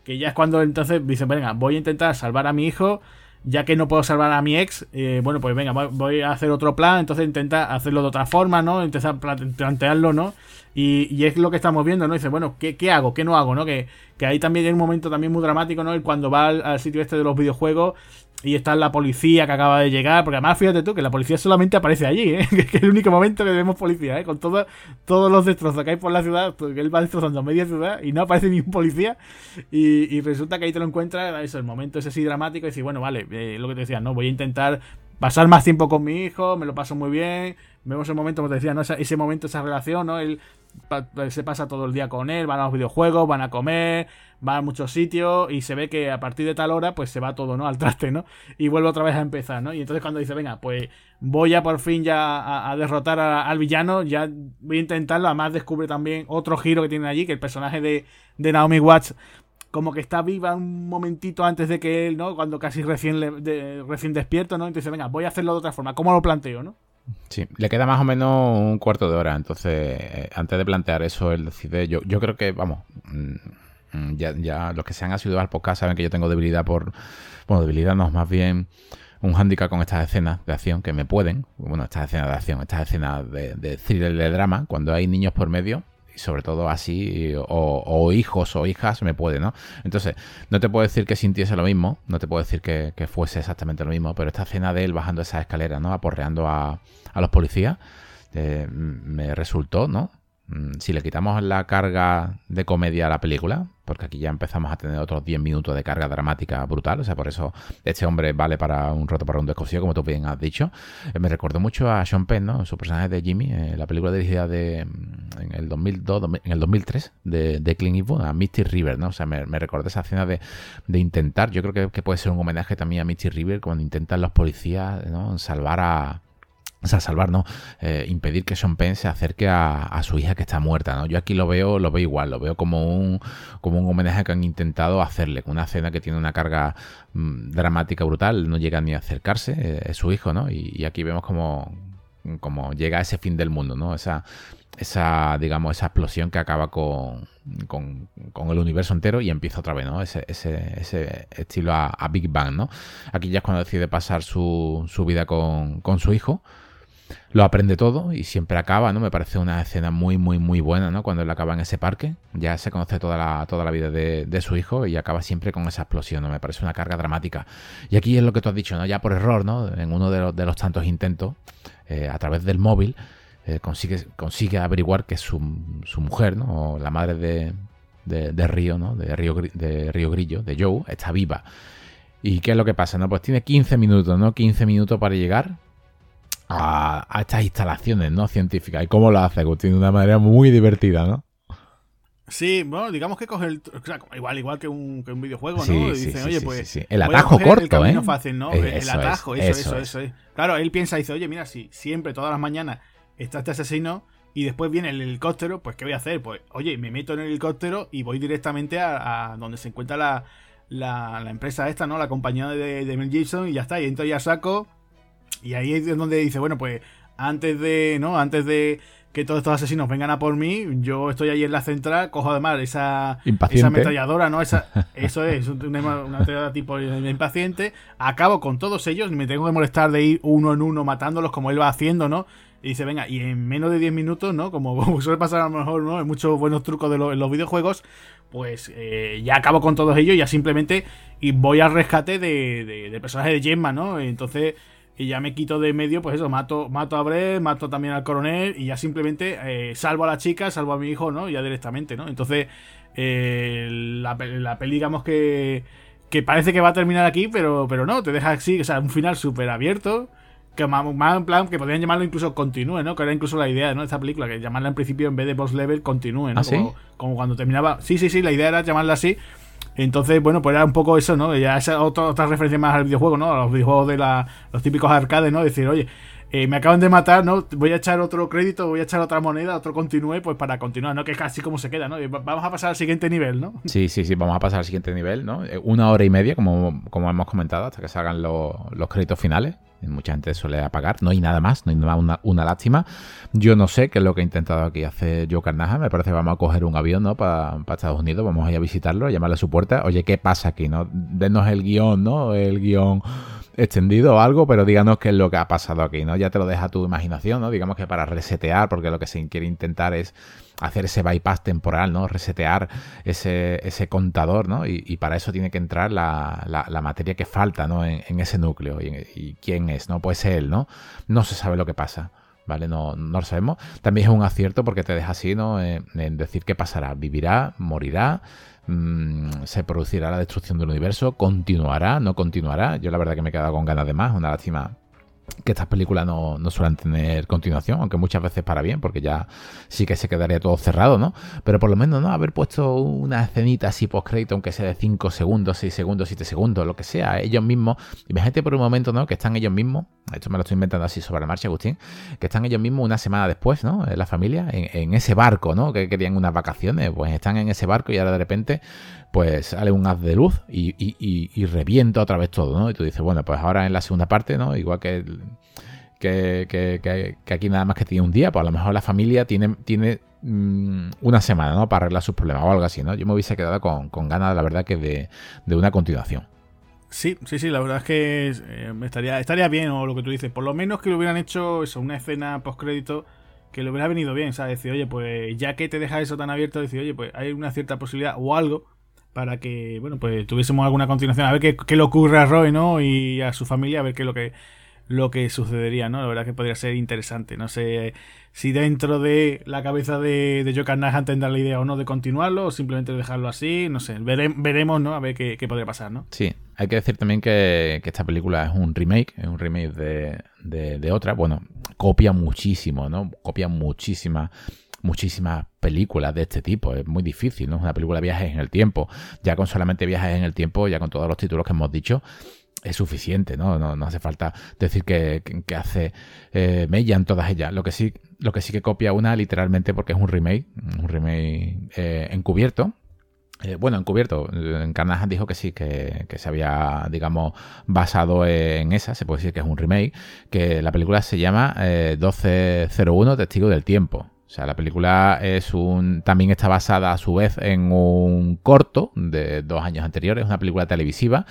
que ya es cuando entonces dice, venga, voy a intentar salvar a mi hijo ya que no puedo salvar a mi ex, eh, bueno, pues venga, voy a hacer otro plan, entonces intenta hacerlo de otra forma, ¿no? Intenta plantearlo, ¿no? Y, es lo que estamos viendo, ¿no? Dice, bueno, ¿qué, qué hago? ¿Qué no hago? ¿no? Que, que ahí también hay un momento también muy dramático, ¿no? Cuando va al, sitio este de los videojuegos y está la policía que acaba de llegar, porque además fíjate tú que la policía solamente aparece allí, ¿eh? que es el único momento que vemos policía, ¿eh? con todo, todos los destrozos que hay por la ciudad, porque él va destrozando media ciudad y no aparece ni un policía y, y resulta que ahí te lo encuentras, eso, el momento ese así dramático y decir, bueno, vale, eh, lo que te decía, no, voy a intentar pasar más tiempo con mi hijo, me lo paso muy bien, vemos el momento, como te decía, ¿no? ese, momento, esa relación, ¿no? Él se pasa todo el día con él, van a los videojuegos, van a comer, van a muchos sitios y se ve que a partir de tal hora pues se va todo, ¿no? Al traste, ¿no? Y vuelve otra vez a empezar, ¿no? Y entonces cuando dice, venga, pues voy a por fin ya a, derrotar al villano, ya voy a intentarlo, además descubre también otro giro que tiene allí, que el personaje de, de Naomi Watts como que está viva un momentito antes de que él, ¿no? Cuando casi recién, recién despierto, ¿no? Entonces, venga, voy a hacerlo de otra forma. ¿Cómo lo planteo, no? Sí, le queda más o menos un cuarto de hora. Entonces, eh, antes de plantear eso, él decide. Yo, yo creo que, vamos, mm, mm, ya, ya los que se han asiduado al podcast saben que yo tengo debilidad por. Bueno, debilidad no, más bien un hándicap con estas escenas de acción que me pueden. Bueno, estas escenas de acción, estas escenas de, de thriller de drama, cuando hay niños por medio sobre todo así, o, hijos o hijas, me puede, ¿no? Entonces, no te puedo decir que sintiese lo mismo, no te puedo decir que, fuese exactamente lo mismo, pero esta escena de él bajando esa escalera, ¿no? Aporreando a, a los policías, eh, me resultó, ¿no? Mm, si le quitamos la carga de comedia a la película, porque aquí ya empezamos a tener otros 10 minutos de carga dramática brutal, o sea, por eso este hombre vale para un roto para un descosido, como tú bien has dicho. Eh, me recordó mucho a Sean Penn, ¿no? Su personaje de Jimmy, eh, la película dirigida de, mm, en el 2002, en el 2003 de, de Clint Eastwood, a Misty River, ¿no? O sea, me, me recordó esa escena de, intentar, yo creo que, puede ser un homenaje también a Misty River cuando intentan los policías, ¿no? Salvar a o sea, salvar, ¿no? Eh, impedir que Sean Penn se acerque a, su hija que está muerta, ¿no? Yo aquí lo veo, lo veo igual, lo veo como un, como un homenaje que han intentado hacerle, con una escena que tiene una carga mm, dramática brutal, no llega ni a acercarse, eh, es su hijo, ¿no? Y, aquí vemos como, como llega a ese fin del mundo, ¿no? Esa, esa digamos, esa explosión que acaba con, con, el universo entero y empieza otra vez, ¿no? Ese, ese, ese estilo a, Big Bang, ¿no? Aquí ya es cuando decide pasar su, su vida con, con su hijo lo aprende todo y siempre acaba, ¿no? Me parece una escena muy, muy, muy buena, ¿no? Cuando él acaba en ese parque, ya se conoce toda la, toda la vida de, su hijo y acaba siempre con esa explosión, ¿no? Me parece una carga dramática. Y aquí es lo que tú has dicho, ¿no? Ya por error, ¿no? En uno de los, tantos intentos, eh, a través del móvil, eh, consigue, consigue averiguar que su, su mujer, ¿no? O la madre de, de, Río, ¿no? De Río, de Río Grillo, de Joe, está viva. ¿Y qué es lo que pasa? No, pues tiene 15 minutos, ¿no? 15 minutos para llegar a, estas instalaciones no científicas. ¿Y cómo lo hace Agustín? De una manera muy divertida, ¿no? Sí, bueno, digamos que coge el. igual, igual que un, que un videojuego, ¿no? Y dicen, oye, pues. El atajo corto, el ¿eh? fácil, ¿no? el atajo, eso, eso, eso, es. Claro, él piensa y dice, oye, mira, si siempre, todas las mañanas, está este asesino y después viene el helicóptero, pues ¿qué voy a hacer? Pues, oye, me meto en el helicóptero y voy directamente a, donde se encuentra la, la, empresa esta, ¿no? La compañía de, de Mel Gibson y ya está. Y entro ya saco y ahí es donde dice, bueno, pues antes de, ¿no? Antes de que todos estos asesinos vengan a por mí, yo estoy ahí en la central, cojo además esa, esa ametralladora, ¿no? Esa, eso es, una, una tipo impaciente, acabo con todos ellos, me tengo que molestar de ir uno en uno matándolos como él va haciendo, ¿no? Y dice, venga, y en menos de 10 minutos, ¿no? Como, suele pasar a lo mejor, ¿no? En muchos buenos trucos de en los videojuegos, pues eh, ya acabo con todos ellos, ya simplemente y voy al rescate de, de, de personajes de Gemma, ¿no? Entonces y ya me quito de medio, pues eso, mato, mato a Brett, mato también al coronel y ya simplemente eh, salvo a la chica, salvo a mi hijo, ¿no? Ya directamente, ¿no? Entonces, eh, la, la peli, digamos que, que parece que va a terminar aquí, pero, pero no, te deja así, o sea, un final súper abierto. Que más, en plan, que podrían llamarlo incluso continúe, ¿no? Que era incluso la idea, ¿no? De esta película, que llamarla en principio en vez de boss level continúe, ¿no? ¿Ah, como cuando terminaba. Sí, sí, sí, la idea era llamarla así. Entonces, bueno, pues era un poco eso, ¿no? Ya esa otra, otra referencia más al videojuego, ¿no? A los videojuegos de la, los típicos arcades, ¿no? Decir, oye, eh, me acaban de matar, ¿no? Voy a echar otro crédito, voy a echar otra moneda, otro continúe, pues para continuar, ¿no? Que es casi como se queda, ¿no? Vamos a pasar al siguiente nivel, ¿no? Sí, sí, sí, vamos a pasar al siguiente nivel, ¿no? Eh, una hora y media, como, como hemos comentado, hasta que salgan los, los créditos finales mucha gente suele apagar, no hay nada más, no hay nada una, lástima. Yo no sé qué es lo que ha intentado aquí hacer Joe Carnaja, me parece que vamos a coger un avión ¿no? para Estados Unidos, vamos a ir a visitarlo, a llamarle a su puerta, oye, ¿qué pasa aquí? no Denos el guion, ¿no? El guion extendido o algo, pero díganos qué es lo que ha pasado aquí, ¿no? Ya te lo deja tu imaginación, ¿no? Digamos que para resetear, porque lo que se quiere intentar es hacer ese bypass temporal, ¿no? Resetear ese, ese contador, ¿no? Y, para eso tiene que entrar la, la, materia que falta, ¿no? En, ese núcleo. Y, quién es, ¿no? Pues él, ¿no? No se sabe lo que pasa. ¿Vale? No, no lo sabemos. También es un acierto porque te deja así, ¿no? En, decir qué pasará. Vivirá, morirá, mm, se producirá la destrucción del universo, continuará, no continuará. Yo la verdad que me he quedado con ganas de más. Una lástima que estas películas no, no, suelen tener continuación, aunque muchas veces para bien, porque ya sí que se quedaría todo cerrado, ¿no? Pero por lo menos, ¿no? Haber puesto una escenita así post-crédito, aunque sea de 5 segundos, 6 segundos, 7 segundos, lo que sea, ellos mismos, imagínate por un momento, ¿no? Que están ellos mismos, esto me lo estoy inventando así sobre la marcha, Agustín, que están ellos mismos una semana después, ¿no? La familia, en, ese barco, ¿no? Que querían unas vacaciones, pues están en ese barco y ahora de repente pues sale un haz de luz y, y, revienta otra vez todo, ¿no? Y tú dices, bueno, pues ahora en la segunda parte, ¿no? Igual que, que, que, aquí nada más que tiene un día, pues a lo mejor la familia tiene, tiene mm, una semana, ¿no? Para arreglar sus problemas o algo así, ¿no? Yo me hubiese quedado con, con ganas, la verdad, que de, de una continuación. Sí, sí, sí, la verdad es que eh, estaría, estaría bien, o lo que tú dices, por lo menos que lo hubieran hecho eso, una escena post-crédito que le hubiera venido bien, ¿sabes? Decir, oye, pues ya que te deja eso tan abierto, decir, oye, pues hay una cierta posibilidad o algo para que, bueno, pues tuviésemos alguna continuación, a ver qué, qué le ocurre a Roy, ¿no? Y a su familia, a ver qué es lo que, lo que sucedería, ¿no? La verdad que podría ser interesante. No sé si dentro de la cabeza de, de Joe Carnahan tendrá la idea o no de continuarlo, o simplemente dejarlo así, no sé, veremos, ¿no? A ver qué, qué, podría pasar, ¿no? Sí, hay que decir también que, que esta película es un remake, es un remake de, de, de otra. Bueno, copia muchísimo, ¿no? Copia muchísima muchísimas películas de este tipo. Es muy difícil, ¿no? Una película de viajes en el tiempo. Ya con solamente viajes en el tiempo, ya con todos los títulos que hemos dicho, es suficiente, ¿no? No, hace falta decir que, hace eh, en todas ellas. Lo que sí, lo que sí que copia una literalmente porque es un remake, un remake eh, encubierto. Eh, bueno, encubierto. En Carnahan dijo que sí, que, se había, digamos, basado en esa. Se puede decir que es un remake. Que la película se llama 1201 Testigo del Tiempo. O sea, la película es un. también está basada a su vez en un corto de dos años anteriores, una película televisiva.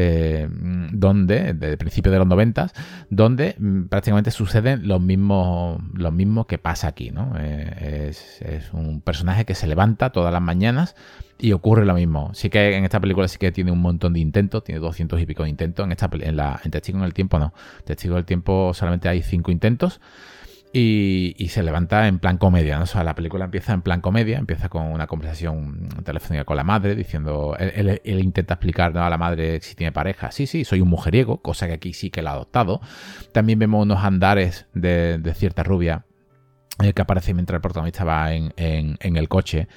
Eh, donde, de principios de los noventas, donde mm, prácticamente suceden los mismos, los mismos que pasa aquí, ¿no? Eh, es, un personaje que se levanta todas las mañanas y ocurre lo mismo. Sí que en esta película sí que tiene un montón de intentos, tiene 200 y pico de intentos. En, esta, en, la, en Testigo en el Tiempo no. Testigo del Tiempo solamente hay cinco intentos. Y, se levanta en plan comedia. O sea, la película empieza en plan comedia, empieza con una conversación telefónica con la madre, diciendo, él, intenta explicar a la madre si tiene pareja, sí, sí, soy un mujeriego, cosa que aquí sí que la ha adoptado. También vemos unos andares de, cierta rubia eh, que aparece mientras el protagonista va en el coche.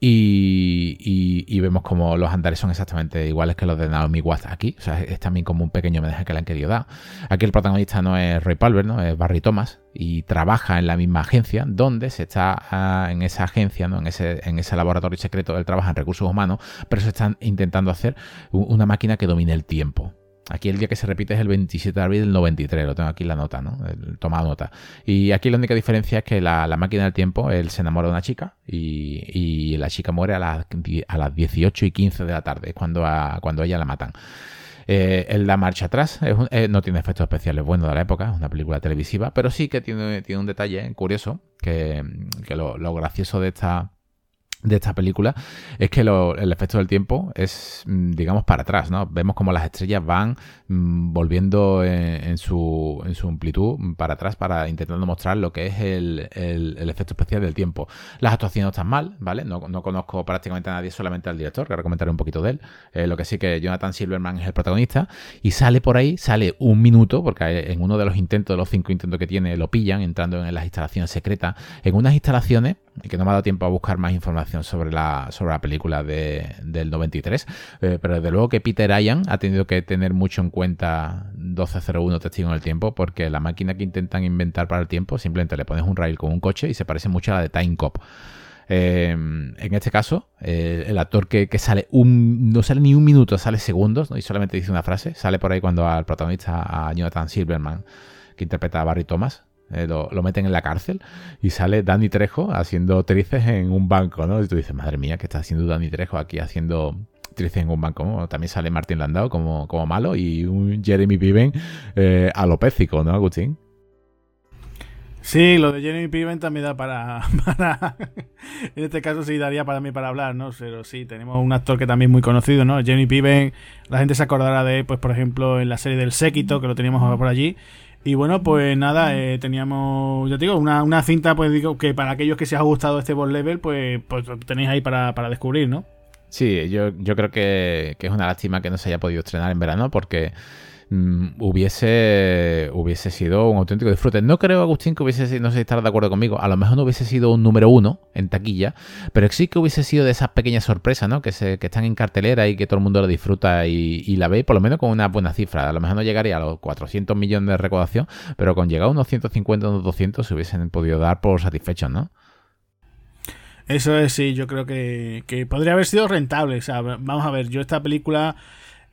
Y, vemos como los andares son exactamente iguales que los de Naomi Watts aquí. O sea, es también como un pequeño homenaje que le han querido dar. Aquí el protagonista no es Roy Palmer, ¿no? Es Barry Thomas. Y trabaja en la misma agencia, donde se está ah, en esa agencia, ¿no? En ese, en ese laboratorio secreto, él trabaja en recursos humanos, pero se están intentando hacer una máquina que domine el tiempo. Aquí el día que se repite es el 27 de abril del 93, lo tengo aquí en la nota, ¿no? El, tomado nota. Y aquí la única diferencia es que la, máquina del tiempo, él se enamora de una chica y, la chica muere a las, a las 18 y 15 de la tarde, cuando, a, cuando ella la matan. Eh, él da marcha atrás, eh, no tiene efectos especiales buenos de la época, es una película televisiva, pero sí que tiene, tiene un detalle curioso, que, lo gracioso de esta de esta película es que el efecto del tiempo es, mm, digamos, para atrás, ¿no? Vemos como las estrellas van mm, volviendo en, su, en su amplitud para atrás para intentando mostrar lo que es el, efecto especial del tiempo. Las actuaciones no están mal, ¿vale? No, conozco prácticamente a nadie, solamente al director, que ahora comentaré un poquito de él. Eh, lo que sí que Jonathan Silverman es el protagonista y sale por ahí, sale un minuto, porque en uno de los intentos, de los cinco intentos que tiene, lo pillan entrando en las instalaciones secretas, en unas instalaciones que no me ha dado tiempo a buscar más información sobre la, sobre la película de, del 93, eh, pero desde luego que Peter Ryan ha tenido que tener mucho en cuenta 1201 Testigo en el Tiempo, porque la máquina que intentan inventar para el tiempo, simplemente le pones un rail con un coche y se parece mucho a la de Time Cop. Eh, en este caso, eh, el actor que, sale un, no sale ni un minuto, sale segundos y solamente dice una frase, sale por ahí cuando al protagonista, a Jonathan Silverman, que interpreta a Barry Thomas, eh, lo, meten en la cárcel y sale Danny Trejo haciendo trices en un banco, ¿no? Y tú dices, madre mía, ¿qué está haciendo Danny Trejo aquí haciendo trices en un banco? también sale Martín Landau como, como malo y un Jeremy Piven eh, alopécico, ¿no, Agustín? Sí, lo de Jeremy Piven también da para, en este caso sí daría para mí para hablar, ¿no? Pero sí, tenemos un actor que también es muy conocido, ¿no? Jeremy Piven, la gente se acordará de él, pues por ejemplo, en la serie del Séquito, que lo teníamos por allí. Y bueno, pues nada, eh, teníamos, yo digo, una, una, cinta, pues digo, que para aquellos que se os ha gustado este boss level, pues, pues tenéis ahí para, para descubrir, ¿no? Sí, yo, yo creo que, que, es una lástima que no se haya podido estrenar en verano, porque Mm, hubiese, hubiese sido un auténtico disfrute. No creo, Agustín, que hubiese no sé si estarás de acuerdo conmigo, a lo mejor no hubiese sido un número uno en taquilla, pero sí que hubiese sido de esas pequeñas sorpresas, ¿no? Que, se, que están en cartelera y que todo el mundo la disfruta y, la ve, por lo menos con una buena cifra. A lo mejor no llegaría a los 400 millones de recaudación, pero con llegar a unos 150, unos 200 se hubiesen podido dar por satisfechos, ¿no? Eso es, sí, yo creo que, que podría haber sido rentable. O sea, vamos a ver, yo esta película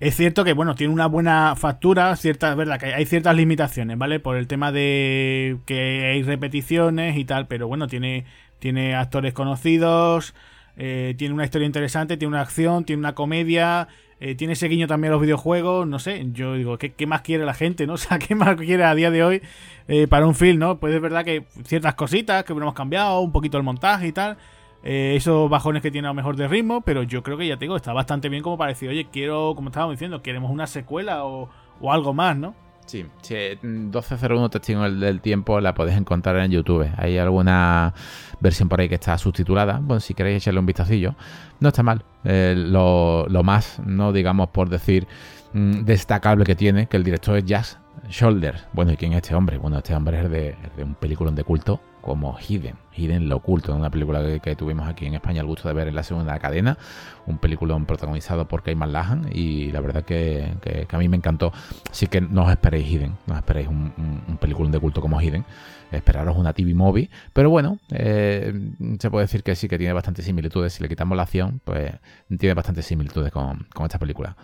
es cierto que, bueno, tiene una buena factura, cierta, verdad que hay ciertas limitaciones, ¿vale? Por el tema de que hay repeticiones y tal, pero bueno, tiene, tiene actores conocidos, eh, tiene una historia interesante, tiene una acción, tiene una comedia, eh, tiene ese guiño también a los videojuegos, no sé, yo digo, ¿qué, más quiere la gente, no? O sea, ¿qué más quiere a día de hoy eh, para un film, no? Pues es verdad que ciertas cositas que hubiéramos cambiado, un poquito el montaje y tal, eh, esos bajones que tiene a lo mejor de ritmo, pero yo creo que ya tengo, está bastante bien como para decir, oye, quiero, como estábamos diciendo, queremos una secuela o, algo más, ¿no? Sí, sí 1201 Testigo del Tiempo la podéis encontrar en YouTube. Hay alguna versión por ahí que está subtitulada. Bueno, si queréis echarle un vistacillo, no está mal. Eh, lo, más, no digamos por decir mm, destacable que tiene, que el director es Jazz Shoulder. Bueno, ¿y quién es este hombre? Bueno, este hombre es de, un película de culto como Hidden. Hidden lo oculto, una película que, tuvimos aquí en España el gusto de ver en la segunda cadena, un peliculón protagonizado por Keyman Lahan y la verdad que, a mí me encantó. Así que no os esperéis Hidden, no os esperéis un, un, peliculón de culto como Hidden, esperaros una TV movie, pero bueno, eh, se puede decir que sí que tiene bastantes similitudes, si le quitamos la acción, pues tiene bastantes similitudes con, esta película.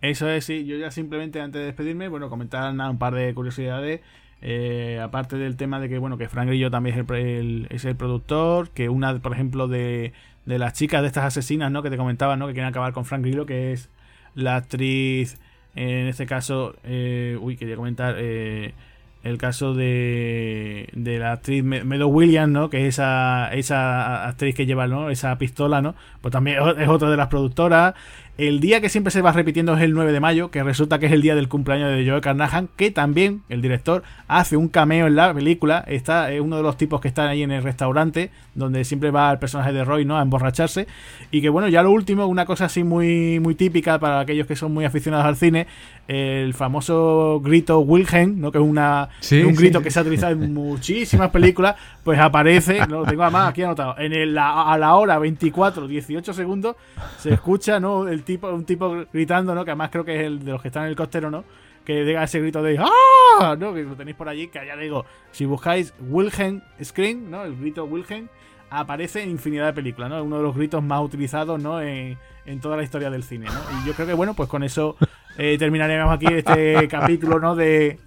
Eso es, sí, yo ya simplemente antes de despedirme, bueno, comentar un par de curiosidades. Eh, aparte del tema de que bueno que Frank Grillo también es el, es el productor, que una, por ejemplo, de, de, las chicas de estas asesinas, ¿no? Que te comentaba, ¿no? Que quieren acabar con Frank Grillo, que es la actriz, en este caso, eh, uy, quería comentar, eh, el caso de, de la actriz Meadow Williams, ¿no? Que es esa, esa actriz que lleva, ¿no? Esa pistola, ¿no? Pues también es otra de las productoras. El día que siempre se va repitiendo es el 9 de mayo, que resulta que es el día del cumpleaños de Joe Carnahan, que también el director hace un cameo en la película. Está es uno de los tipos que están ahí en el restaurante, donde siempre va el personaje de Roy, ¿no? A emborracharse. Y que bueno, ya lo último, una cosa así muy, muy típica para aquellos que son muy aficionados al cine, el famoso grito Wilhelm, ¿no? Que es una, un grito que se ha utilizado en muchísimas películas, pues aparece, lo tengo además aquí anotado, en el, a la hora 24, 18 segundos, se escucha, ¿no? El un tipo gritando, ¿no? Que además creo que es el de los que están en el costero, ¿no? Que diga ese grito de ¡Ah! ¿no? Que lo tenéis por allí, que ya digo, si buscáis Wilhelm Scream, ¿no? El grito Wilhelm, aparece en infinidad de películas, ¿no? Uno de los gritos más utilizados, ¿no? En, en toda la historia del cine, ¿no? Y yo creo que, bueno, pues con eso eh, terminaremos aquí este capítulo, ¿no? De,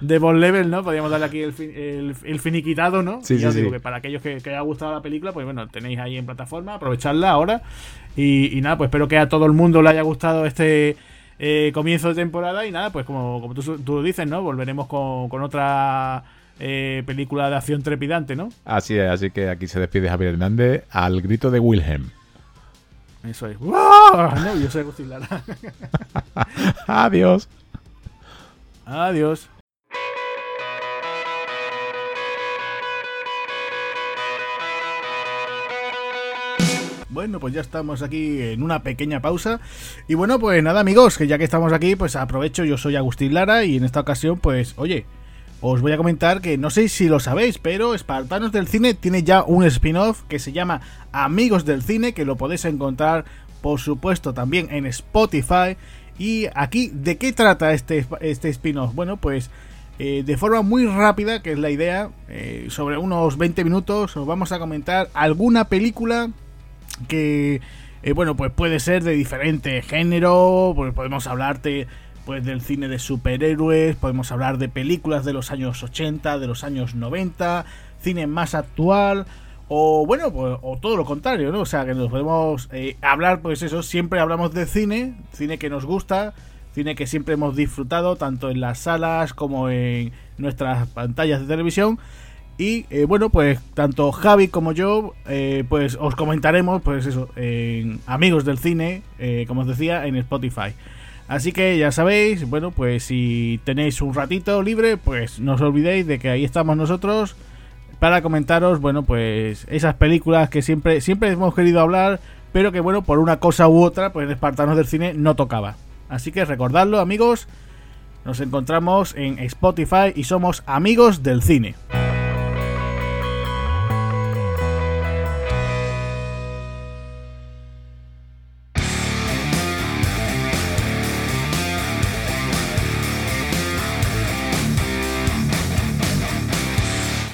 de Ball Level, ¿no? Podríamos darle aquí el, el, finiquitado, ¿no? Sí, sí, digo que para aquellos que, que haya gustado la película, pues bueno, tenéis ahí en plataforma, aprovecharla ahora. Y, nada, pues espero que a todo el mundo le haya gustado este eh, comienzo de temporada. Y nada, pues como, como tú, tú dices, ¿no? Volveremos con, con otra eh, película de acción trepidante, ¿no? Así es, así que aquí se despide Javier Hernández al grito de Wilhelm. Eso es. No, yo soy Agustín Lara. Adiós. Adiós. Bueno, pues ya estamos aquí en una pequeña pausa. Y bueno, pues nada, amigos, que ya que estamos aquí, pues aprovecho, yo soy Agustín Lara y en esta ocasión, pues, oye, os voy a comentar que no sé si lo sabéis, pero Espartanos del Cine tiene ya un spin-off que se llama Amigos del Cine, que lo podéis encontrar, por supuesto, también en Spotify. Y aquí, ¿de qué trata este, este spin-off? Bueno, pues eh, de forma muy rápida, que es la idea, eh, sobre unos 20 minutos, os vamos a comentar alguna película que eh, bueno pues puede ser de diferente género pues podemos hablarte pues del cine de superhéroes podemos hablar de películas de los años 80 de los años 90 cine más actual o bueno pues, o todo lo contrario no o sea que nos podemos eh, hablar pues eso siempre hablamos de cine cine que nos gusta cine que siempre hemos disfrutado tanto en las salas como en nuestras pantallas de televisión y eh, bueno, pues tanto Javi como yo, eh, pues os comentaremos, pues eso, en Amigos del Cine, eh, como os decía, en Spotify. Así que ya sabéis, bueno, pues si tenéis un ratito libre, pues no os olvidéis de que ahí estamos nosotros para comentaros, bueno, pues esas películas que siempre, siempre hemos querido hablar, pero que bueno, por una cosa u otra, pues en Espartanos del Cine no tocaba. Así que recordadlo, amigos, nos encontramos en Spotify y somos Amigos del Cine.